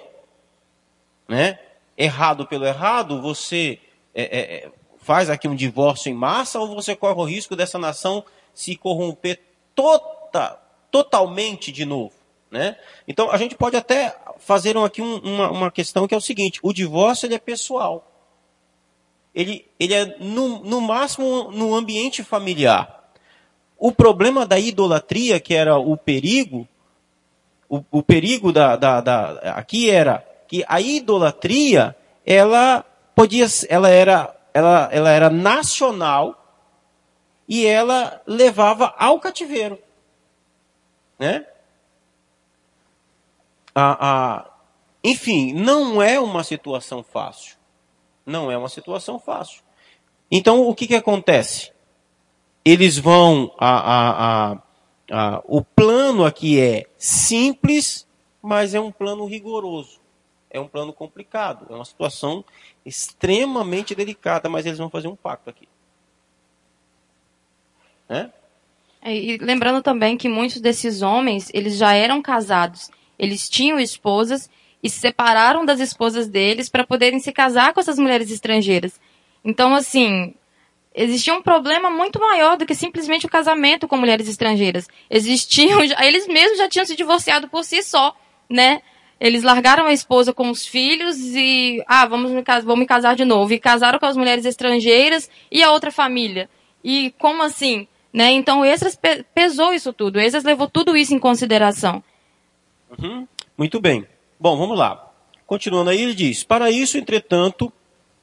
Speaker 1: Né? Errado pelo errado, você é, é, é, faz aqui um divórcio em massa ou você corre o risco dessa nação se corromper tota, totalmente de novo? Né? Então a gente pode até fazer aqui um, uma, uma questão que é o seguinte: o divórcio ele é pessoal. Ele, ele é no, no máximo no ambiente familiar. O problema da idolatria, que era o perigo, o, o perigo da, da, da, aqui era que a idolatria, ela podia, ela era, ela, ela era nacional e ela levava ao cativeiro, né? A, a, enfim, não é uma situação fácil. Não é uma situação fácil. Então, o que, que acontece? eles vão. A, a, a, a, o plano aqui é simples, mas é um plano rigoroso. É um plano complicado. É uma situação extremamente delicada, mas eles vão fazer um pacto aqui.
Speaker 2: Né? É, e lembrando também que muitos desses homens, eles já eram casados. Eles tinham esposas e se separaram das esposas deles para poderem se casar com essas mulheres estrangeiras. Então, assim, existia um problema muito maior do que simplesmente o casamento com mulheres estrangeiras. Existiam, eles mesmos já tinham se divorciado por si só, né? Eles largaram a esposa com os filhos e, ah, vamos me, vamos me casar de novo. E casaram com as mulheres estrangeiras e a outra família. E como assim? Né? Então, Esdras pesou isso tudo. Esdras levou tudo isso em consideração.
Speaker 1: Uhum. Muito bem. Bom, vamos lá. Continuando aí, ele diz: Para isso, entretanto,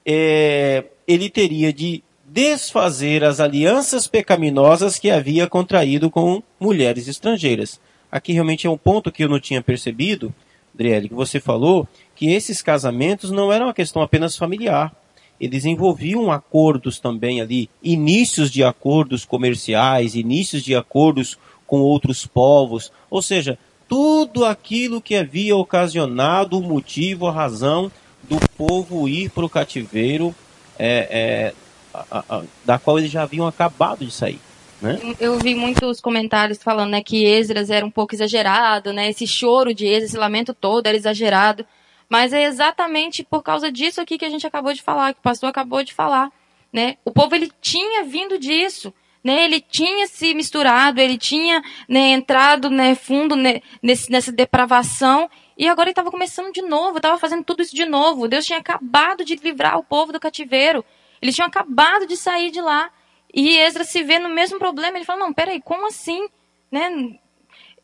Speaker 1: é, ele teria de desfazer as alianças pecaminosas que havia contraído com mulheres estrangeiras. Aqui realmente é um ponto que eu não tinha percebido, Adriele, que você falou, que esses casamentos não eram uma questão apenas familiar. Eles envolviam acordos também ali, inícios de acordos comerciais, inícios de acordos com outros povos, ou seja, tudo aquilo que havia ocasionado o motivo, a razão do povo ir para o cativeiro é, é, a, a, da qual eles já haviam acabado de sair. Né?
Speaker 2: Eu vi muitos comentários falando né, que Esdras era um pouco exagerado, né? Esse choro de Esdras, esse lamento todo era exagerado. Mas é exatamente por causa disso aqui que a gente acabou de falar, que o pastor acabou de falar. Né? O povo ele tinha vindo disso. Né, ele tinha se misturado, ele tinha né, entrado né, fundo nesse, nessa depravação e agora ele estava começando de novo, estava fazendo tudo isso de novo. Deus tinha acabado de livrar o povo do cativeiro. Eles tinham acabado de sair de lá. E Ezra se vê no mesmo problema. Ele fala: Não, peraí, como assim? Né?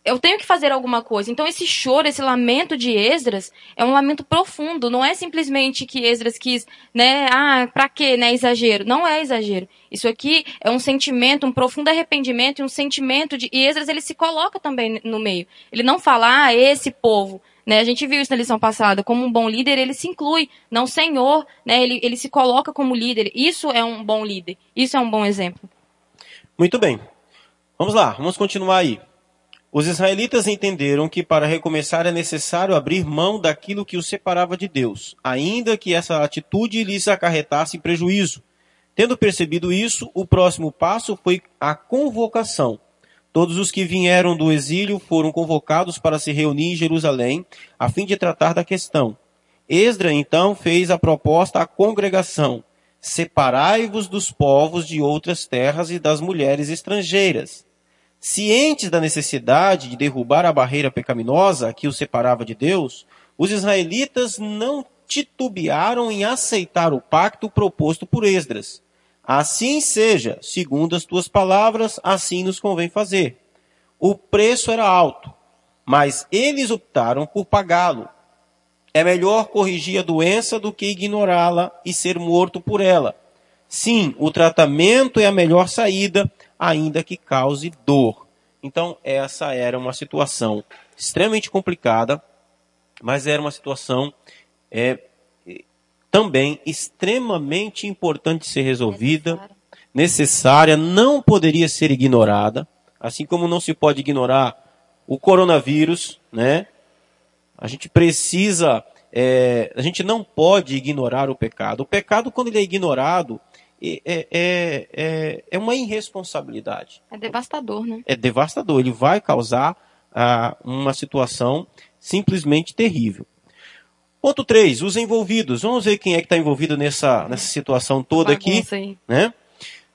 Speaker 2: Eu tenho que fazer alguma coisa. Então, esse choro, esse lamento de Esdras é um lamento profundo. Não é simplesmente que Esdras quis, né? Ah, pra quê, né? Exagero. Não é exagero. Isso aqui é um sentimento, um profundo arrependimento e um sentimento de. E Esdras, ele se coloca também no meio. Ele não fala, ah, esse povo. Né? A gente viu isso na lição passada. Como um bom líder, ele se inclui, não senhor, né? ele, ele se coloca como líder. Isso é um bom líder. Isso é um bom exemplo.
Speaker 1: Muito bem. Vamos lá, vamos continuar aí. Os israelitas entenderam que para recomeçar é necessário abrir mão daquilo que os separava de Deus, ainda que essa atitude lhes acarretasse prejuízo. Tendo percebido isso, o próximo passo foi a convocação. Todos os que vieram do exílio foram convocados para se reunir em Jerusalém, a fim de tratar da questão. Esdra então fez a proposta à congregação: Separai-vos dos povos de outras terras e das mulheres estrangeiras. Cientes da necessidade de derrubar a barreira pecaminosa que os separava de Deus, os israelitas não titubearam em aceitar o pacto proposto por Esdras. Assim seja, segundo as tuas palavras, assim nos convém fazer. O preço era alto, mas eles optaram por pagá-lo. É melhor corrigir a doença do que ignorá-la e ser morto por ela. Sim, o tratamento é a melhor saída, ainda que cause dor. Então, essa era uma situação extremamente complicada, mas era uma situação é, também extremamente importante ser resolvida, necessária. necessária, não poderia ser ignorada, assim como não se pode ignorar o coronavírus, né? A gente precisa, é, a gente não pode ignorar o pecado. O pecado, quando ele é ignorado, é, é, é, é uma irresponsabilidade.
Speaker 2: É devastador, né?
Speaker 1: É devastador. Ele vai causar ah, uma situação simplesmente terrível. Ponto 3, os envolvidos. Vamos ver quem é que está envolvido nessa, nessa situação toda aqui. Né?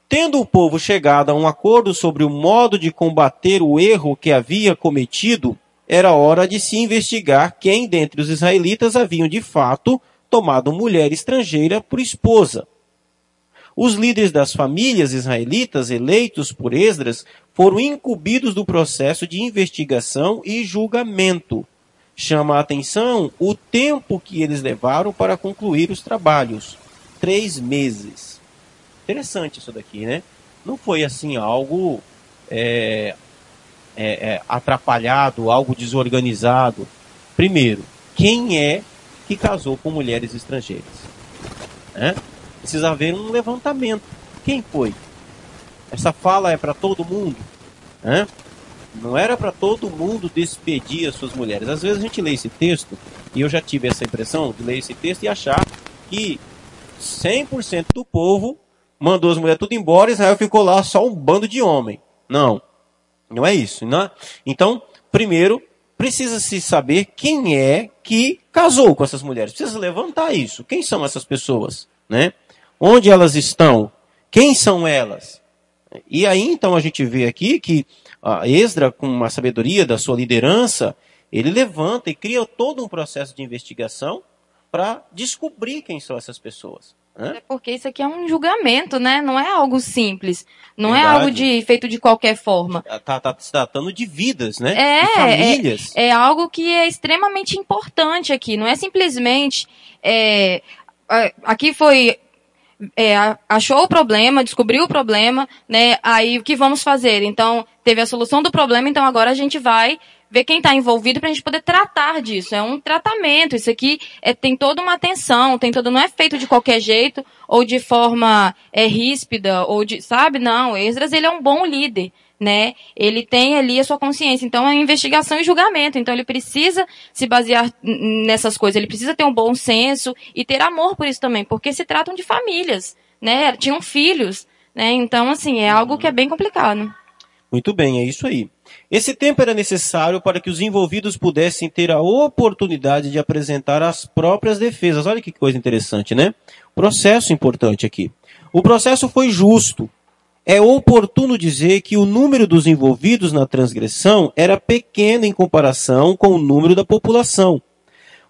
Speaker 1: Tendo o povo chegado a um acordo sobre o modo de combater o erro que havia cometido, era hora de se investigar quem dentre os israelitas haviam de fato tomado mulher estrangeira por esposa. Os líderes das famílias israelitas eleitos por Esdras foram incumbidos do processo de investigação e julgamento chama a atenção o tempo que eles levaram para concluir os trabalhos. Três meses. Interessante isso daqui, né? Não foi assim algo é, é, é, atrapalhado, algo desorganizado. Primeiro, quem é que casou com mulheres estrangeiras? É? Precisa haver um levantamento. Quem foi? Essa fala é para todo mundo? É? Não era para todo mundo despedir as suas mulheres. Às vezes a gente lê esse texto, e eu já tive essa impressão de ler esse texto e achar que 100% do povo mandou as mulheres tudo embora e Israel ficou lá só um bando de homem. Não, não é isso. Não é? Então, primeiro, precisa-se saber quem é que casou com essas mulheres. Precisa levantar isso. Quem são essas pessoas? Né? Onde elas estão? Quem são elas? E aí, então, a gente vê aqui que a Esdra, com uma sabedoria da sua liderança, ele levanta e cria todo um processo de investigação para descobrir quem são essas pessoas.
Speaker 2: Né? É porque isso aqui é um julgamento, né? Não é algo simples. Não Verdade. é algo de, feito de qualquer forma.
Speaker 1: Está tá se tratando de vidas, né? É, de famílias.
Speaker 2: É, é, algo que é extremamente importante aqui. Não é simplesmente. É, aqui foi é, achou o problema, descobriu o problema, né? Aí o que vamos fazer? Então, teve a solução do problema, então agora a gente vai ver quem está envolvido para a gente poder tratar disso. É um tratamento. Isso aqui é, tem toda uma atenção, tem todo, não é feito de qualquer jeito ou de forma é, ríspida ou de, sabe? Não. Esdras ele é um bom líder né? Ele tem ali a sua consciência. Então é investigação e julgamento. Então ele precisa se basear nessas coisas. Ele precisa ter um bom senso e ter amor por isso também, porque se tratam de famílias, né? Tinham filhos, né? Então assim é algo que é bem complicado.
Speaker 1: Muito bem, é isso aí. Esse tempo era necessário para que os envolvidos pudessem ter a oportunidade de apresentar as próprias defesas. Olha que coisa interessante, né? Processo importante aqui. O processo foi justo, é oportuno dizer que o número dos envolvidos na transgressão era pequeno em comparação com o número da população.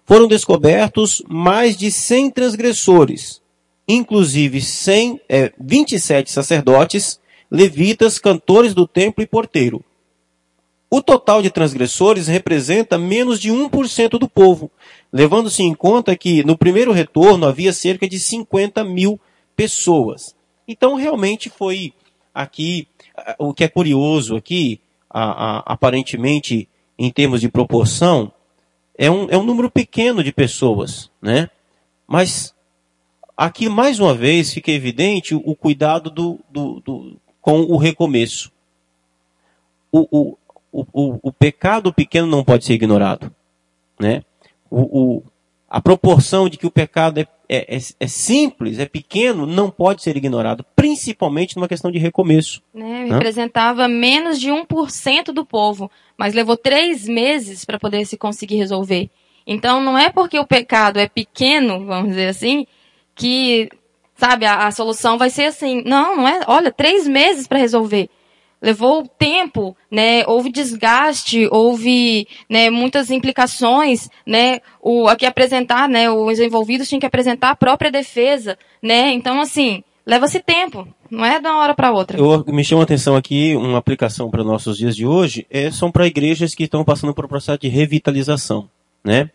Speaker 1: Foram descobertos mais de 100 transgressores, inclusive 100, é, 27 sacerdotes, levitas, cantores do templo e porteiro. O total de transgressores representa menos de 1% do povo, levando-se em conta que no primeiro retorno havia cerca de 50 mil pessoas. Então realmente foi aqui, o que é curioso aqui, a, a, aparentemente, em termos de proporção, é um, é um número pequeno de pessoas, né? Mas aqui, mais uma vez, fica evidente o, cuidado do, do, do, com o recomeço. O, o, o, o, pecado pequeno não pode ser ignorado, né? O, o, a proporção de que o pecado é, é, é, é, simples, é pequeno, não pode ser ignorado, principalmente numa questão de recomeço.
Speaker 2: Né? Representava menos de 1% do povo, mas levou três meses para poder se conseguir resolver. Então não é porque o pecado é pequeno, vamos dizer assim, que, sabe, a, a solução vai ser assim. Não, não é. Olha, três meses para resolver levou tempo, né? Houve desgaste, houve né, muitas implicações, né? O aqui apresentar, né? Os envolvidos tinham que apresentar a própria defesa, né? Então assim leva-se tempo, não é de uma hora para outra.
Speaker 1: Eu me chama a atenção aqui uma aplicação para nossos dias de hoje é, são para igrejas que estão passando por um processo de revitalização, né?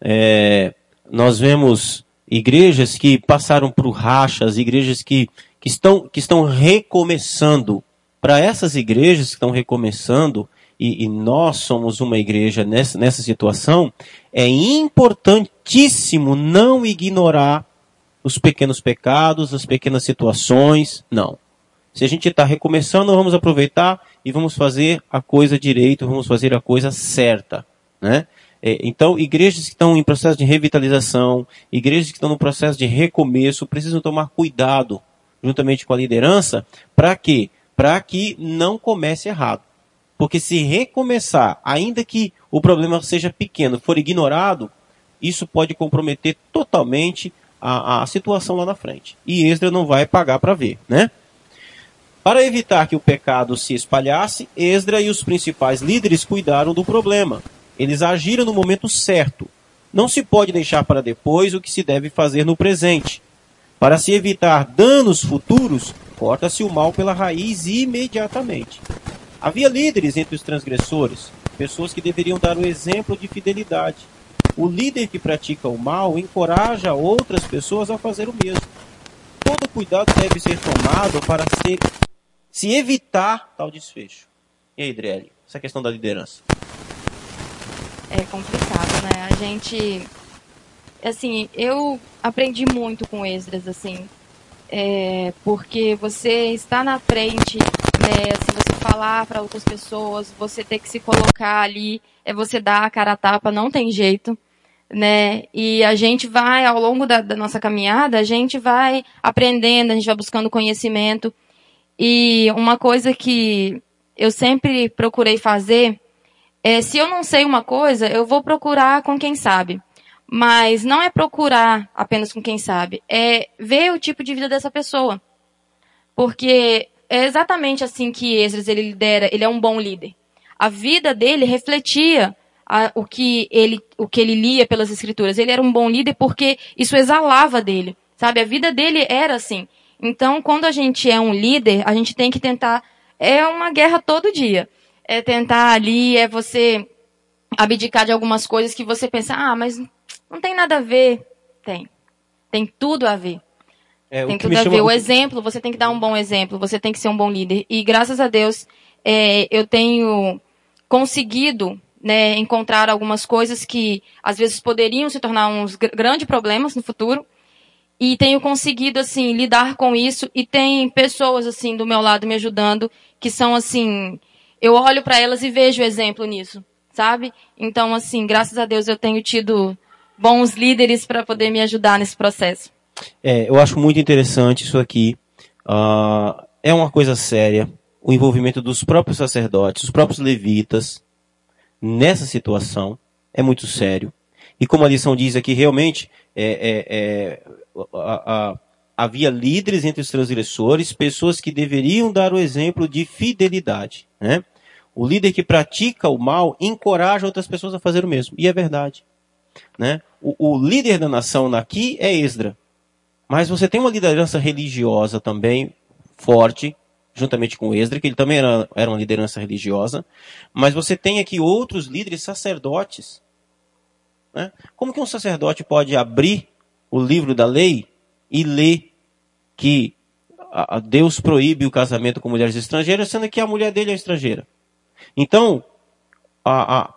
Speaker 1: É, nós vemos igrejas que passaram por rachas, igrejas que, que, estão, que estão recomeçando para essas igrejas que estão recomeçando, e, e, nós somos uma igreja nessa, nessa situação, é importantíssimo não ignorar os pequenos pecados, as pequenas situações. Não. Se a gente está recomeçando, vamos aproveitar e vamos fazer a coisa direito, vamos fazer a coisa certa. Né? É, então, igrejas que estão em processo de revitalização, igrejas que estão no processo de recomeço, precisam tomar cuidado, juntamente com a liderança, para que para que não comece errado. Porque se recomeçar, ainda que o problema seja pequeno, for ignorado, isso pode comprometer totalmente a, a situação lá na frente. E Esdra não vai pagar para ver, né? Para evitar que o pecado se espalhasse, Esdra e os principais líderes cuidaram do problema. Eles agiram no momento certo. Não se pode deixar para depois o que se deve fazer no presente. Para se evitar danos futuros, corta-se o mal pela raiz imediatamente. Havia líderes entre os transgressores, pessoas que deveriam dar o exemplo de fidelidade. O líder que pratica o mal encoraja outras pessoas a fazer o mesmo. Todo cuidado deve ser tomado para ser, se evitar tal desfecho. E aí, Drelli, essa questão da liderança?
Speaker 2: É complicado, né? A gente. Assim, eu aprendi muito com Esdras, assim é, porque você está na frente, né, se você falar para outras pessoas, você ter que se colocar ali, é você dar a cara a tapa, não tem jeito, né, e a gente vai, ao longo da, da nossa caminhada, a gente vai aprendendo, a gente vai buscando conhecimento, e uma coisa que eu sempre procurei fazer é, se eu não sei uma coisa, eu vou procurar com quem sabe. Mas não é procurar apenas com quem sabe, é ver o tipo de vida dessa pessoa. Porque é exatamente assim que Esdras ele lidera, ele é um bom líder. A vida dele refletia a, o, que ele, o que ele lia pelas escrituras. Ele era um bom líder porque isso exalava dele, sabe? A vida dele era assim. Então, quando a gente é um líder, a gente tem que tentar. É uma guerra todo dia. É tentar ali, é você abdicar de algumas coisas que você pensa, ah, mas não tem nada a ver. Tem. Tem tudo a ver. É, tem tudo a ver. O exemplo, você tem que dar um bom exemplo, você tem que ser um bom líder. E graças a Deus, é, eu tenho conseguido né, encontrar algumas coisas que às vezes poderiam se tornar uns grandes problemas no futuro. E tenho conseguido, assim, lidar com isso. E tem pessoas, assim, do meu lado me ajudando, que são, assim, eu olho para elas e vejo exemplo nisso, sabe? Então, assim, graças a Deus eu tenho tido bons líderes para poder me ajudar nesse processo.
Speaker 1: É, eu acho muito interessante isso aqui. Uh, é uma coisa séria o envolvimento dos próprios sacerdotes, os próprios levitas nessa situação é muito sério. E como a lição diz aqui, realmente é, é, é, a, a, havia líderes entre os transgressores, pessoas que deveriam dar o exemplo de fidelidade. Né? O líder que pratica o mal encoraja outras pessoas a fazer o mesmo. E é verdade. Né? O, o líder da nação aqui é Esdra. Mas você tem uma liderança religiosa também forte, juntamente com Esdra, que ele também era, era uma liderança religiosa. Mas você tem aqui outros líderes sacerdotes. Né? Como que um sacerdote pode abrir o livro da lei e ler que Deus proíbe o casamento com mulheres estrangeiras, sendo que a mulher dele é estrangeira? Então,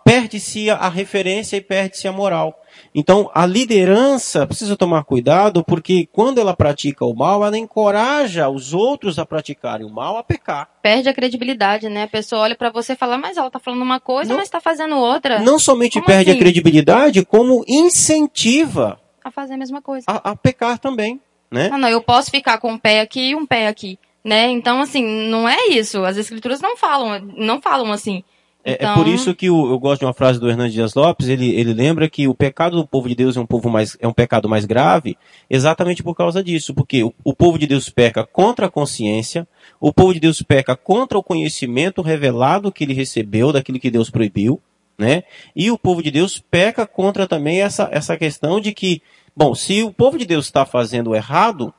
Speaker 1: perde-se a, referência e perde-se a moral. Então, a liderança precisa tomar cuidado, porque quando ela pratica o mal, ela encoraja os outros a praticarem o mal, a pecar.
Speaker 2: Perde a credibilidade, né? A pessoa olha para você e fala, mas ela tá falando uma coisa, não, mas tá fazendo outra.
Speaker 1: Não somente como perde assim? a credibilidade, como incentiva
Speaker 2: a fazer a mesma coisa.
Speaker 1: A, a pecar também, né?
Speaker 2: Ah, não, eu posso ficar com um pé aqui e um pé aqui, né? Então, assim, não é isso. As escrituras não falam, não falam assim.
Speaker 1: É,
Speaker 2: Então-
Speaker 1: é por isso que o- eu gosto de uma frase do Hernandes Dias Lopes, ele, ele lembra que o pecado do povo de Deus é um, povo mais, é um pecado mais grave, exatamente por causa disso, porque o, o povo de Deus peca contra a consciência, o povo de Deus peca contra o conhecimento revelado que ele recebeu daquilo que Deus proibiu, né? E o povo de Deus peca contra também essa, essa questão de que, bom, se o povo de Deus está fazendo errado,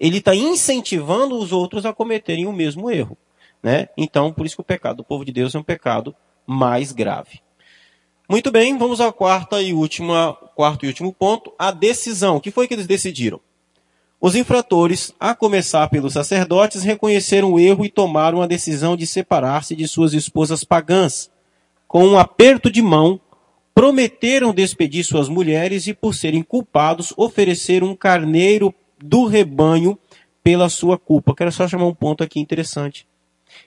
Speaker 1: ele está incentivando os outros a cometerem o mesmo erro. Né? Então, por isso que o pecado do povo de Deus é um pecado mais grave. Muito bem, vamos ao quarta e última, quarto e último ponto, a decisão. O que foi que eles decidiram? Os infratores, a começar pelos sacerdotes, reconheceram o erro e tomaram a decisão de separar-se de suas esposas pagãs. Com um aperto de mão, prometeram despedir suas mulheres e, por serem culpados, ofereceram um carneiro do rebanho pela sua culpa. Quero só chamar um ponto aqui interessante.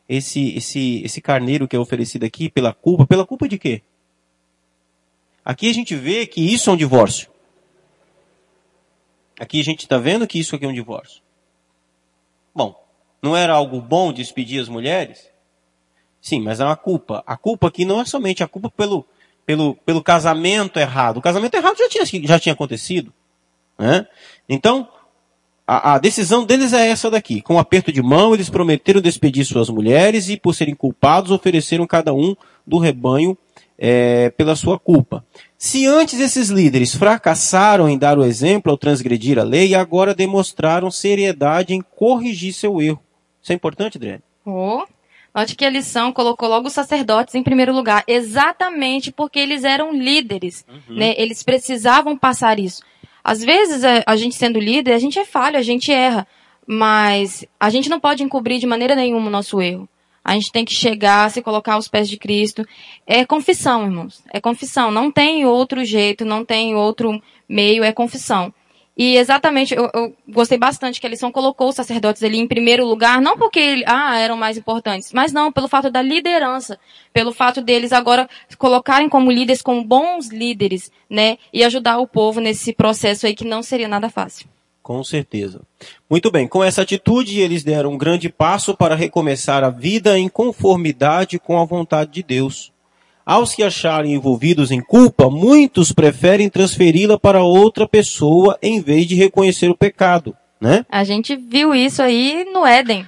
Speaker 1: Esse, esse, esse carneiro que é oferecido aqui pela culpa, pela culpa de quê? Aqui a gente vê que isso é um divórcio. Aqui a gente está vendo que isso aqui é um divórcio. Bom, não era algo bom despedir as mulheres? Sim, mas é uma culpa. A culpa aqui não é somente a culpa pelo, pelo, pelo casamento errado. O casamento errado já tinha, já tinha acontecido. Né? Então, a, a decisão deles é essa daqui. Com um aperto de mão, eles prometeram despedir suas mulheres e, por serem culpados, ofereceram cada um do rebanho é, pela sua culpa. Se antes esses líderes fracassaram em dar o exemplo ao transgredir a lei, agora demonstraram seriedade em corrigir seu erro. Isso é importante, Adriane?
Speaker 2: Oh, note que a lição colocou logo os sacerdotes em primeiro lugar, exatamente porque eles eram líderes, né? Eles precisavam passar isso. Às vezes, a, a gente sendo líder, a gente é falho, a gente erra, mas a gente não pode encobrir de maneira nenhuma o nosso erro. A gente tem que chegar, se colocar aos pés de Cristo. É confissão, irmãos. É confissão. Não tem outro jeito, não tem outro meio, é confissão. E exatamente, eu, eu gostei bastante que a lição colocou os sacerdotes ali em primeiro lugar, não porque ah, eram mais importantes, mas não, pelo fato da liderança, pelo fato deles agora colocarem como líderes, como bons líderes, né, e ajudar o povo nesse processo aí que não seria nada fácil.
Speaker 1: Com certeza. Muito bem, com essa atitude, eles deram um grande passo para recomeçar a vida em conformidade com a vontade de Deus. Aos que acharem envolvidos em culpa, muitos preferem transferi-la para outra pessoa em vez de reconhecer o pecado, né?
Speaker 2: A gente viu isso aí no Éden,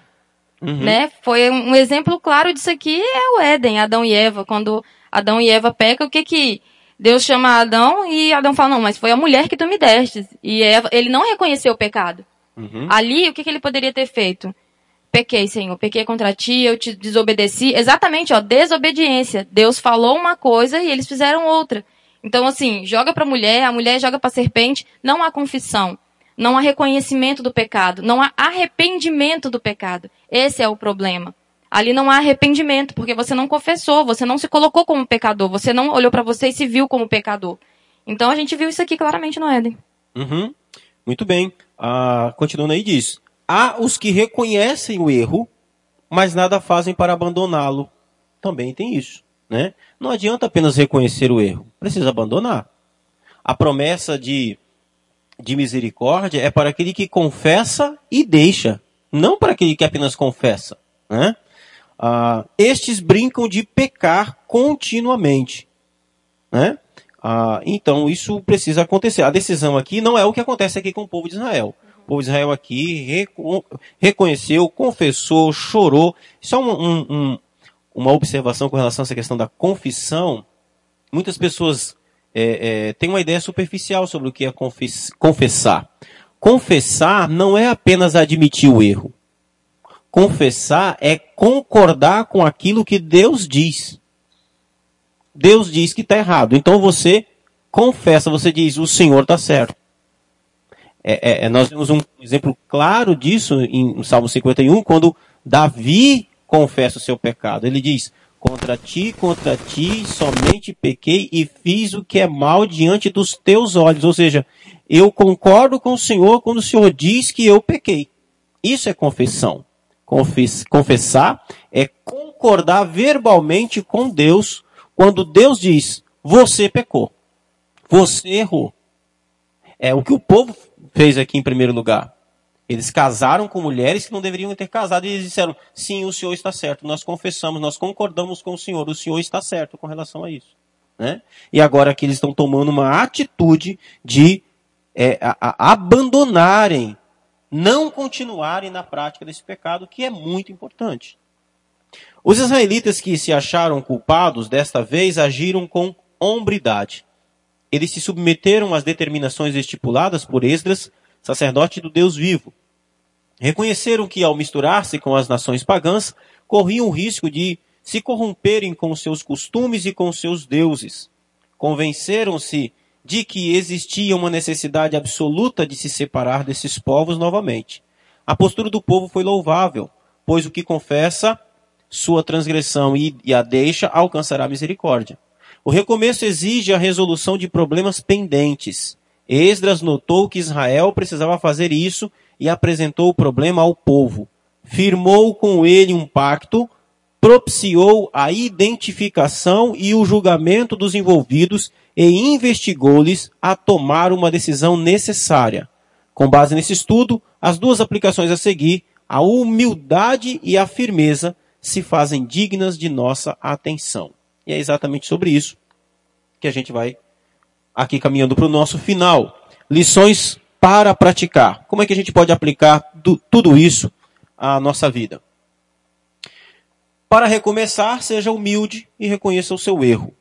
Speaker 1: Uhum.
Speaker 2: né? Foi um exemplo claro disso aqui é o Éden, Adão e Eva. Quando Adão e Eva pecam, o que que Deus chama Adão e Adão fala, não, mas foi a mulher que tu me deste. E Eva, ele não reconheceu o pecado.
Speaker 1: Uhum.
Speaker 2: Ali, o que, que ele poderia ter feito? Pequei, Senhor, pequei contra ti, eu te desobedeci. Exatamente, ó, desobediência. Deus falou uma coisa e eles fizeram outra. Então, assim, joga pra mulher, a mulher joga pra serpente, não há confissão. Não há reconhecimento do pecado. Não há arrependimento do pecado. Esse é o problema. Ali não há arrependimento, porque você não confessou, você não se colocou como pecador, você não olhou pra você e se viu como pecador. Então a gente viu isso aqui claramente no Éden.
Speaker 1: Uhum. Muito bem. Ah, continuando aí diz: há os que reconhecem o erro, mas nada fazem para abandoná-lo. Também tem isso, né? Não adianta apenas reconhecer o erro, precisa abandonar. A promessa de de misericórdia é para aquele que confessa e deixa, não para aquele que apenas confessa, né? Ah, estes brincam de pecar continuamente, né? Ah, então isso precisa acontecer. A decisão aqui não é o que acontece aqui com o povo de Israel. Povo de Israel aqui reco- reconheceu, confessou, chorou. Só um- um- um- uma observação com relação a essa questão da confissão. Muitas pessoas é, é, têm uma ideia superficial sobre o que é confes- confessar. Confessar não é apenas admitir o erro. Confessar é concordar com aquilo que Deus diz. Deus diz que está errado. Então você confessa, você diz, o Senhor está certo. É, é, é, nós temos um exemplo claro disso em, Salmo 51, quando Davi confessa o seu pecado. Ele diz, contra ti, contra ti, somente pequei e fiz o que é mal diante dos teus olhos. Ou seja, eu concordo com o Senhor quando o Senhor diz que eu pequei. Isso é confissão. Confess- confessar é concordar verbalmente com Deus quando Deus diz: você pecou, você errou. É o que o povo fez aqui em primeiro lugar. Eles casaram com mulheres que não deveriam ter casado e eles disseram: sim, o senhor está certo. Nós confessamos, nós concordamos com o senhor. O senhor está certo com relação a isso. Né? E agora que eles estão tomando uma atitude de é, a, a abandonarem, não continuarem na prática desse pecado, que é muito importante. Os israelitas que se acharam culpados desta vez agiram com hombridade. Eles se submeteram às determinações estipuladas por Esdras, sacerdote do Deus vivo, Reconheceram que, ao misturar-se com as nações pagãs, corriam o risco de se corromperem com seus costumes e com seus deuses. Convenceram-se de que existia uma necessidade absoluta de se separar desses povos novamente. A postura do povo foi louvável, pois o que confessa sua transgressão e, a deixa alcançará misericórdia. O recomeço exige a resolução de problemas pendentes. Esdras notou que Israel precisava fazer isso e apresentou o problema ao povo. Firmou com ele um pacto, propiciou a identificação e o julgamento dos envolvidos e investigou-lhes a tomar uma decisão necessária. Com base nesse estudo, as duas aplicações a seguir, a humildade e a firmeza, se fazem dignas de nossa atenção. E é exatamente sobre isso que a gente vai aqui caminhando para o nosso final. Lições para praticar. Como é que a gente pode aplicar do, tudo isso à nossa vida? Para recomeçar, seja humilde e reconheça o seu erro.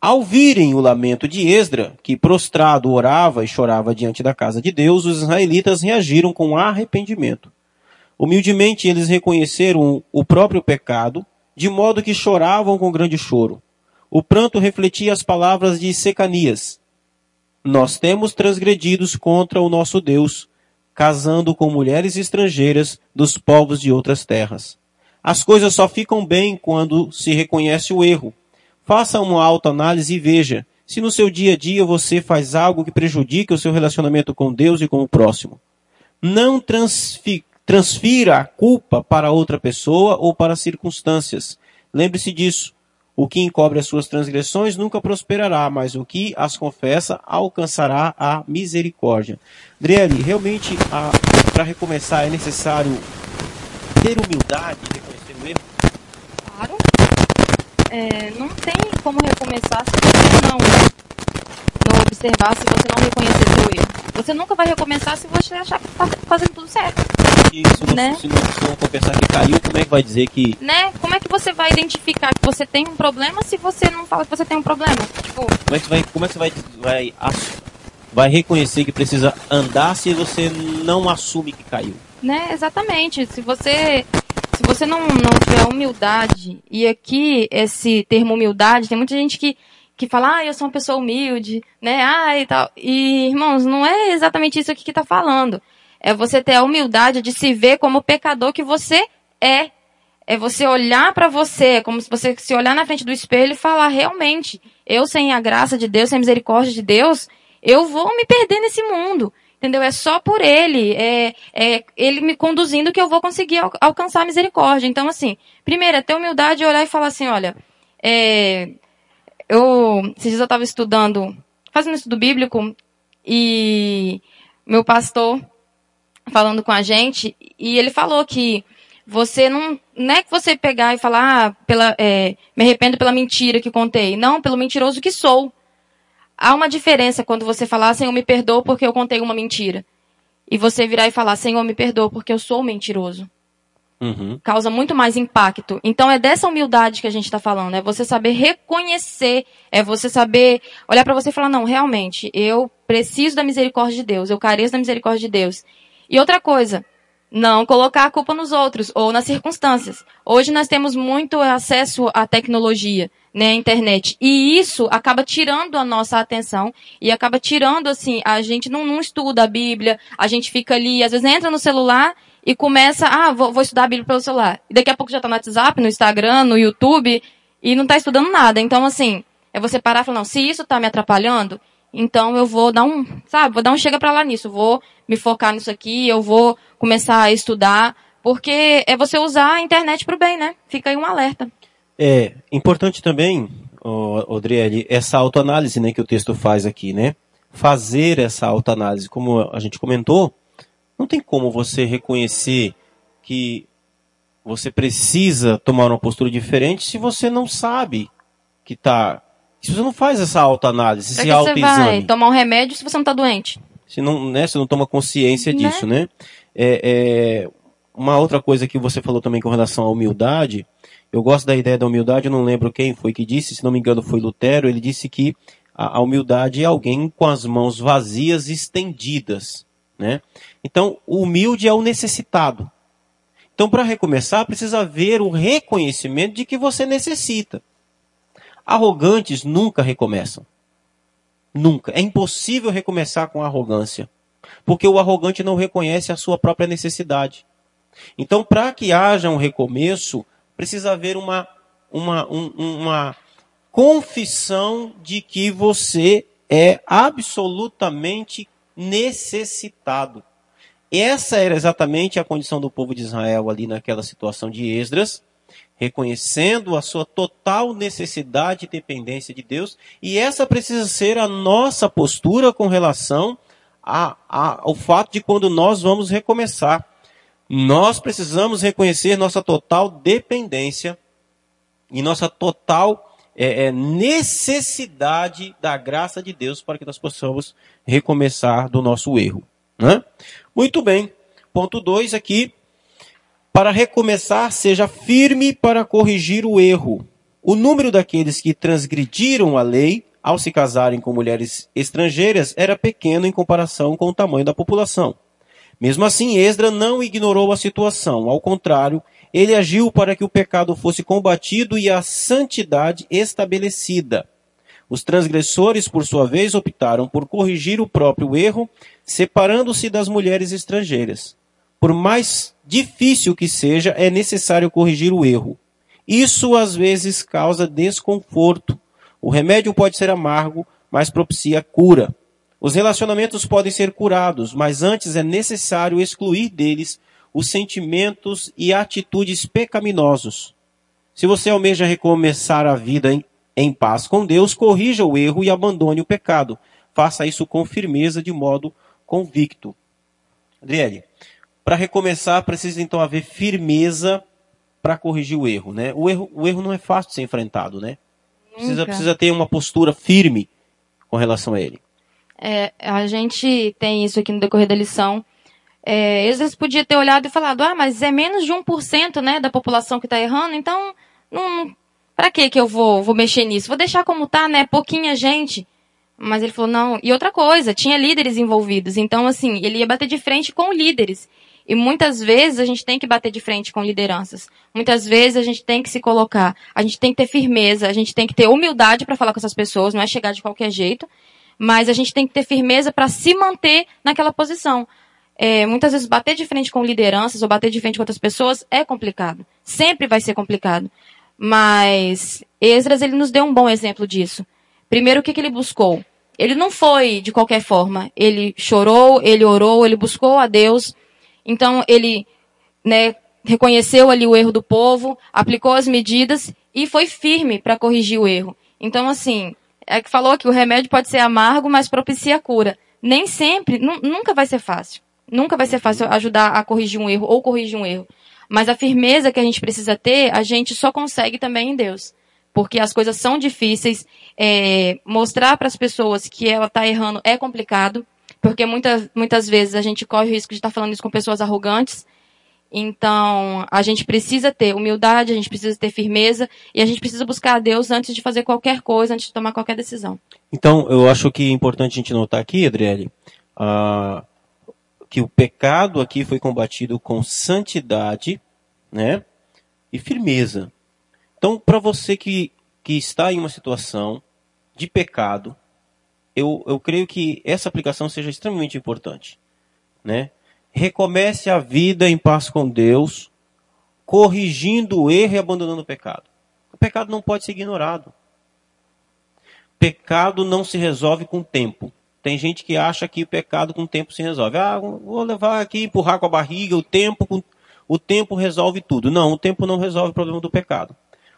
Speaker 1: Ao virem o lamento de Esdra, que prostrado orava e chorava diante da casa de Deus, os israelitas reagiram com arrependimento. Humildemente eles reconheceram o próprio pecado, de modo que choravam com grande choro. O pranto refletia as palavras de Secanias, nós temos transgredidos contra o nosso Deus, casando com mulheres estrangeiras dos povos de outras terras. As coisas só ficam bem quando se reconhece o erro. Faça uma autoanálise e veja se no seu dia a dia você faz algo que prejudique o seu relacionamento com Deus e com o próximo. Não transfira a culpa para outra pessoa ou para circunstâncias. Lembre-se disso. O que encobre as suas transgressões nunca prosperará, mas o que as confessa alcançará a misericórdia. Driele, realmente, para recomeçar, é necessário ter humildade e reconhecer o erro?
Speaker 2: Claro. É, não tem como recomeçar se não observar, se você não reconhecer seu erro. Você nunca vai recomeçar se você achar que está fazendo tudo certo.
Speaker 1: E se não, né? se, não, se não que caiu, como é que vai dizer que.
Speaker 2: Né? Como é que você vai identificar que você tem um problema se você não fala que você tem um problema? Tipo...
Speaker 1: Como é que você vai, como é que você vai, vai, vai reconhecer que precisa andar se você não assume que caiu?
Speaker 2: Né? Exatamente. Se você se você não, não tiver humildade, e aqui esse termo humildade, tem muita gente que, que fala, ah, eu sou uma pessoa humilde, né, ah, e tal. E, irmãos, não é exatamente isso aqui que está falando. É você ter a humildade de se ver como pecador que você é. É você olhar para você, é como se você se olhar na frente do espelho e falar realmente, eu sem a graça de Deus, sem a misericórdia de Deus, eu vou me perder nesse mundo. Entendeu? É só por ele, é, é ele me conduzindo que eu vou conseguir al alcançar a misericórdia. Então, assim, primeiro é ter humildade e olhar e falar assim, olha, é, eu, esses dias eu estava estudando, fazendo estudo bíblico, e meu pastor falando com a gente e ele falou que você não, não é que você pegar e falar, ah, pela, é, me arrependo pela mentira que contei. Não, pelo mentiroso que sou. Há uma diferença quando você falar, Senhor, me perdoa porque eu contei uma mentira. E você virar e falar, Senhor, me perdoa porque eu sou mentiroso. Uhum. Causa muito mais impacto. Então é dessa humildade que a gente está falando. É você saber reconhecer, é você saber olhar para você e falar, não, realmente, eu preciso da misericórdia de Deus, eu careço da misericórdia de Deus. E outra coisa, não colocar a culpa nos outros ou nas circunstâncias. Hoje nós temos muito acesso à tecnologia, né, à internet, e isso acaba tirando a nossa atenção e acaba tirando assim, a gente não, não estuda a Bíblia, a gente fica ali, às vezes entra no celular e começa, ah, vou, vou estudar a Bíblia pelo celular. E daqui a pouco já está no WhatsApp, no Instagram, no YouTube e não está estudando nada. Então assim, é você parar e falar, não, se isso está me atrapalhando, então eu vou dar um, sabe, vou dar um chega para lá nisso, vou me focar nisso aqui, eu vou começar a estudar, porque é você usar a internet para o bem, né? Fica aí um alerta.
Speaker 1: É importante também, Odriele, essa autoanálise né, que o texto faz aqui, né? fazer essa autoanálise, como a gente comentou, não tem como você reconhecer que você precisa tomar uma postura diferente se você não sabe que está. Se você não faz essa autoanálise, esse autoexame. Você vai
Speaker 2: tomar um remédio se você não está doente.
Speaker 1: Se não, né, você não toma consciência né? disso, né? É, é, uma outra coisa que você falou também com relação à humildade, eu gosto da ideia da humildade, eu não lembro quem foi que disse, se não me engano foi Lutero, ele disse que a, a humildade é alguém com as mãos vazias estendidas, né? Então, o humilde é o necessitado. Então, para recomeçar, precisa haver o reconhecimento de que você necessita. Arrogantes nunca recomeçam. Nunca. É impossível recomeçar com arrogância. Porque o arrogante não reconhece a sua própria necessidade. Então, para que haja um recomeço, precisa haver uma, uma, um, uma confissão de que você é absolutamente necessitado. Essa era exatamente a condição do povo de Israel ali naquela situação de Esdras, reconhecendo a sua total necessidade e dependência de Deus, e essa precisa ser a nossa postura com relação a, a, ao fato de quando nós vamos recomeçar. Nós precisamos reconhecer nossa total dependência e nossa total é, é, necessidade da graça de Deus para que nós possamos recomeçar do nosso erro. Né? Muito bem. Ponto 2 aqui. Para recomeçar, seja firme para corrigir o erro. O número daqueles que transgrediram a lei ao se casarem com mulheres estrangeiras era pequeno em comparação com o tamanho da população. Mesmo assim, Esdra não ignorou a situação. Ao contrário, ele agiu para que o pecado fosse combatido e a santidade estabelecida. Os transgressores, por sua vez, optaram por corrigir o próprio erro, separando-se das mulheres estrangeiras. Por mais difícil que seja, é necessário corrigir o erro. Isso às vezes causa desconforto. O remédio pode ser amargo, mas propicia cura. Os relacionamentos podem ser curados, mas antes é necessário excluir deles os sentimentos e atitudes pecaminosos. Se você almeja recomeçar a vida em em paz com Deus, corrija o erro e abandone o pecado. Faça isso com firmeza, de modo convicto. Adriele, para recomeçar, precisa então haver firmeza para corrigir o erro, né? O erro, o erro não é fácil de ser enfrentado, né? Precisa, precisa ter uma postura firme com relação a ele.
Speaker 2: É, a gente tem isso aqui no decorrer da lição. É, eles podia ter olhado e falado, ah, mas é menos de 1% né, da população que está errando, então não, Pra que que eu vou, vou mexer nisso? Vou deixar como tá, né? Pouquinha gente. Mas ele falou, não. E outra coisa, tinha líderes envolvidos. Então, assim, ele ia bater de frente com líderes. E muitas vezes a gente tem que bater de frente com lideranças. Muitas vezes a gente tem que se colocar. A gente tem que ter firmeza. A gente tem que ter humildade para falar com essas pessoas. Não é chegar de qualquer jeito. Mas a gente tem que ter firmeza para se manter naquela posição. É, muitas vezes bater de frente com lideranças ou bater de frente com outras pessoas é complicado. Sempre vai ser complicado. Mas Esdras ele nos deu um bom exemplo disso. Primeiro, o que, que ele buscou? Ele não foi de qualquer forma. Ele chorou, ele orou, ele buscou a Deus. Então ele né, reconheceu ali o erro do povo, aplicou as medidas e foi firme para corrigir o erro. Então assim, é que falou que o remédio pode ser amargo, mas propicia a cura. Nem sempre, nunca vai ser fácil. Nunca vai ser fácil ajudar a corrigir um erro ou corrigir um erro. Mas a firmeza que a gente precisa ter, a gente só consegue também em Deus. Porque as coisas são difíceis. É, mostrar para as pessoas que ela está errando é complicado. Porque muitas, muitas vezes a gente corre o risco de estar tá falando isso com pessoas arrogantes. Então, a gente precisa ter humildade, a gente precisa ter firmeza e a gente precisa buscar a Deus antes de fazer qualquer coisa, antes de tomar qualquer decisão.
Speaker 1: Então, eu acho que é importante a gente notar aqui, Adriele, uh, que o pecado aqui foi combatido com santidade, né? E firmeza. Então, para você que, que está em uma situação de pecado, eu, eu creio que essa aplicação seja extremamente importante, né? Recomece a vida em paz com Deus, corrigindo o erro e abandonando o pecado. O pecado não pode ser ignorado. Pecado não se resolve com o tempo. Tem gente que acha que o pecado com o tempo se resolve. Ah, vou levar aqui, empurrar com a barriga, o tempo, o tempo resolve tudo. Não, o tempo não resolve o problema do pecado.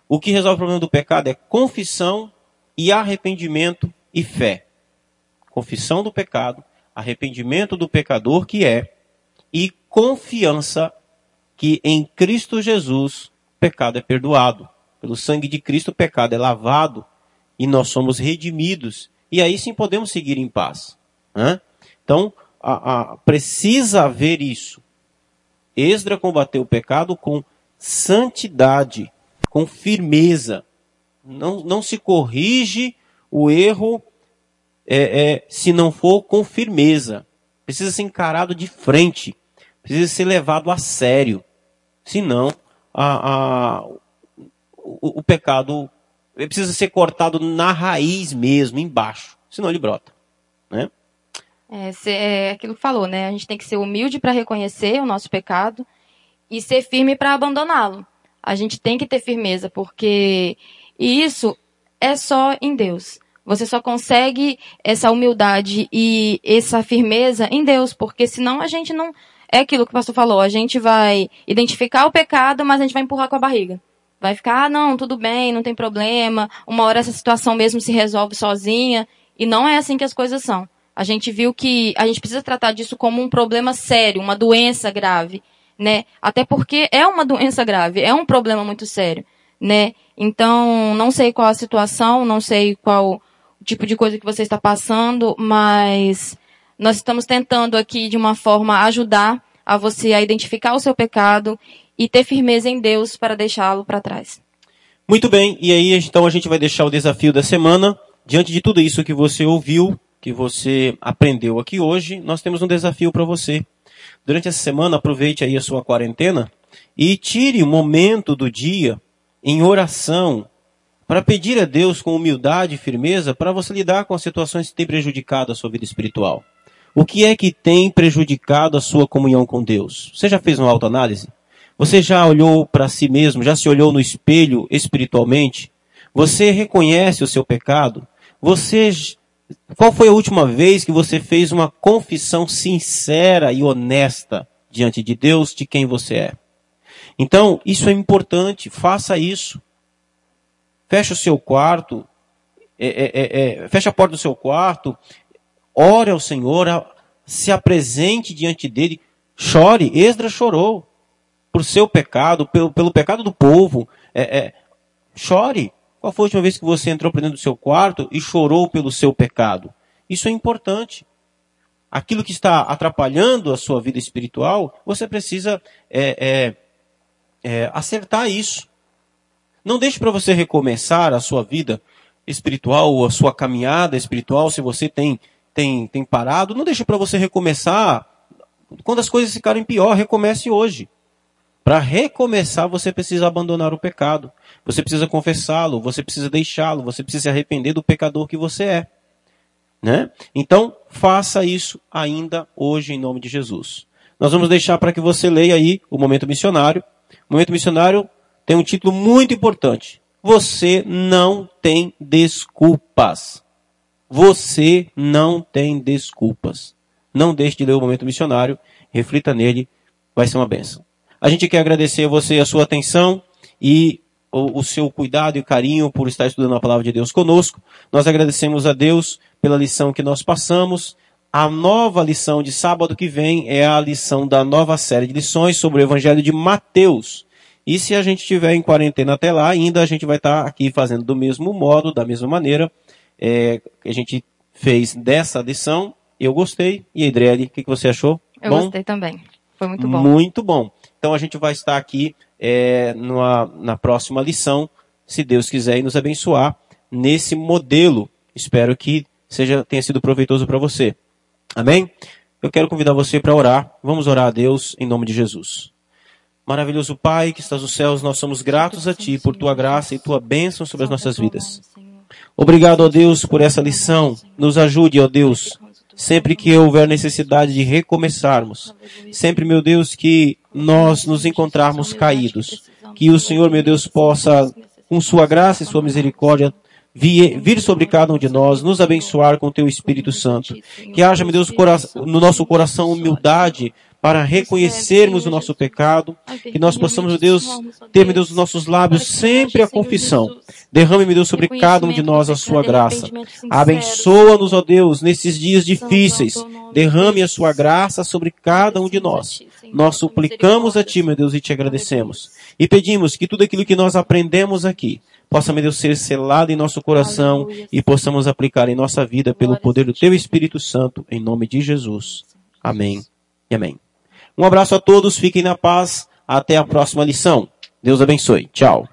Speaker 1: O que resolve o problema do pecado é confissão e arrependimento e fé. confissão do pecado, arrependimento do pecador que é, e confiança que em Cristo Jesus o pecado é perdoado. Pelo sangue de Cristo o pecado é lavado e nós somos redimidos. E aí sim podemos seguir em paz. Né? Então, a, a, precisa haver isso. Esdra combateu o pecado com santidade, com firmeza. Não, não se corrige o erro é, é, se não for com firmeza. Precisa ser encarado de frente. Precisa ser levado a sério. Senão, a, a, o, o pecado precisa ser cortado na raiz mesmo, embaixo. Senão ele brota. Né?
Speaker 2: É, é aquilo que falou, né? A gente tem que ser humilde para reconhecer o nosso pecado e ser firme para abandoná-lo. A gente tem que ter firmeza, porque isso é só em Deus. Você só consegue essa humildade e essa firmeza em Deus, porque senão a gente não. É aquilo que o pastor falou, a gente vai identificar o pecado, mas a gente vai empurrar com a barriga. Vai ficar, ah, não, tudo bem, não tem problema, uma hora essa situação mesmo se resolve sozinha. E não é assim que as coisas são. A gente viu que a gente precisa tratar disso como um problema sério, uma doença grave, né? Até porque é uma doença grave, é um problema muito sério, né? Então, não sei qual a situação, não sei qual o tipo de coisa que você está passando, mas nós estamos tentando aqui de uma forma ajudar a você a identificar o seu pecado e ter firmeza em Deus para deixá-lo para trás.
Speaker 1: Muito bem, e aí então a gente vai deixar o desafio da semana. Diante de tudo isso que você ouviu, que você aprendeu aqui hoje, nós temos um desafio para você. Durante essa semana, aproveite aí a sua quarentena e tire um momento do dia em oração, para pedir a Deus com humildade e firmeza para você lidar com as situações que têm prejudicado a sua vida espiritual. O que é que tem prejudicado a sua comunhão com Deus? Você já fez uma autoanálise? Você já olhou para si mesmo? Já se olhou no espelho espiritualmente? Você reconhece o seu pecado? Você qual foi a última vez que você fez uma confissão sincera e honesta diante de Deus de quem você é? Então, isso é importante, faça isso. Feche o seu quarto, é, é, é, é, feche a porta do seu quarto, ore ao Senhor, se apresente diante dele, chore. Esdra chorou por seu pecado, pelo, pelo pecado do povo. É, é, chore. Qual foi a última vez que você entrou para dentro do seu quarto e chorou pelo seu pecado? Isso é importante. Aquilo que está atrapalhando a sua vida espiritual, você precisa é, acertar isso. Não deixe para você recomeçar a sua vida espiritual ou a sua caminhada espiritual, se você tem, tem, tem parado, não deixe para você recomeçar quando as coisas ficarem pior, recomece hoje. Para recomeçar, você precisa abandonar o pecado. Você precisa confessá-lo, você precisa deixá-lo, você precisa se arrepender do pecador que você é. Né? Então, faça isso ainda hoje em nome de Jesus. Nós vamos deixar para que você leia aí o momento missionário. O momento missionário tem um título muito importante. Você não tem desculpas. Você não tem desculpas. Não deixe de ler o momento missionário, reflita nele, vai ser uma benção. A gente quer agradecer a você a sua atenção e o, o, seu cuidado e carinho por estar estudando a palavra de Deus conosco. Nós agradecemos a Deus pela lição que nós passamos. A nova lição de sábado que vem é a lição da nova série de lições sobre o Evangelho de Mateus. E se a gente estiver em quarentena até lá, ainda a gente vai estar aqui fazendo do mesmo modo, da mesma maneira é, que a gente fez dessa lição. Eu gostei. E Adriele, o que, que você achou?
Speaker 2: Eu bom? gostei também. Foi muito bom.
Speaker 1: Muito bom. Então a gente vai estar aqui é, numa, na próxima lição, se Deus quiser, e nos abençoar nesse modelo. Espero que seja tenha sido proveitoso para você. Amém? Eu quero convidar você para orar. Vamos orar a Deus em nome de Jesus. Maravilhoso Pai que estás nos céus, nós somos gratos a Ti por Tua graça e Tua bênção sobre as nossas vidas. Obrigado, ó Deus, por essa lição. Nos ajude, ó Deus, sempre que houver necessidade de recomeçarmos. Sempre, meu Deus, que nós nos encontrarmos caídos. Que o Senhor, meu Deus, possa, com Sua graça e Sua misericórdia, vir sobre cada um de nós, nos abençoar com o Teu Espírito Santo. Que haja, meu Deus, no nosso coração humildade para reconhecermos o nosso pecado, que nós possamos, meu Deus, ter, meu Deus, os nossos lábios sempre a confissão. Derrame, meu Deus, sobre cada um de nós a sua graça. Abençoa-nos, ó Deus, nesses dias difíceis. Derrame a sua graça sobre cada um de nós. Nós suplicamos a Ti, meu Deus, e te agradecemos. E pedimos que tudo aquilo que nós aprendemos aqui possa, meu Deus, ser selado em nosso coração e possamos aplicar em nossa vida pelo poder do Teu Espírito Santo, em nome de Jesus. Amém e amém. Um abraço a todos, fiquem na paz. Até a próxima lição. Deus abençoe. Tchau.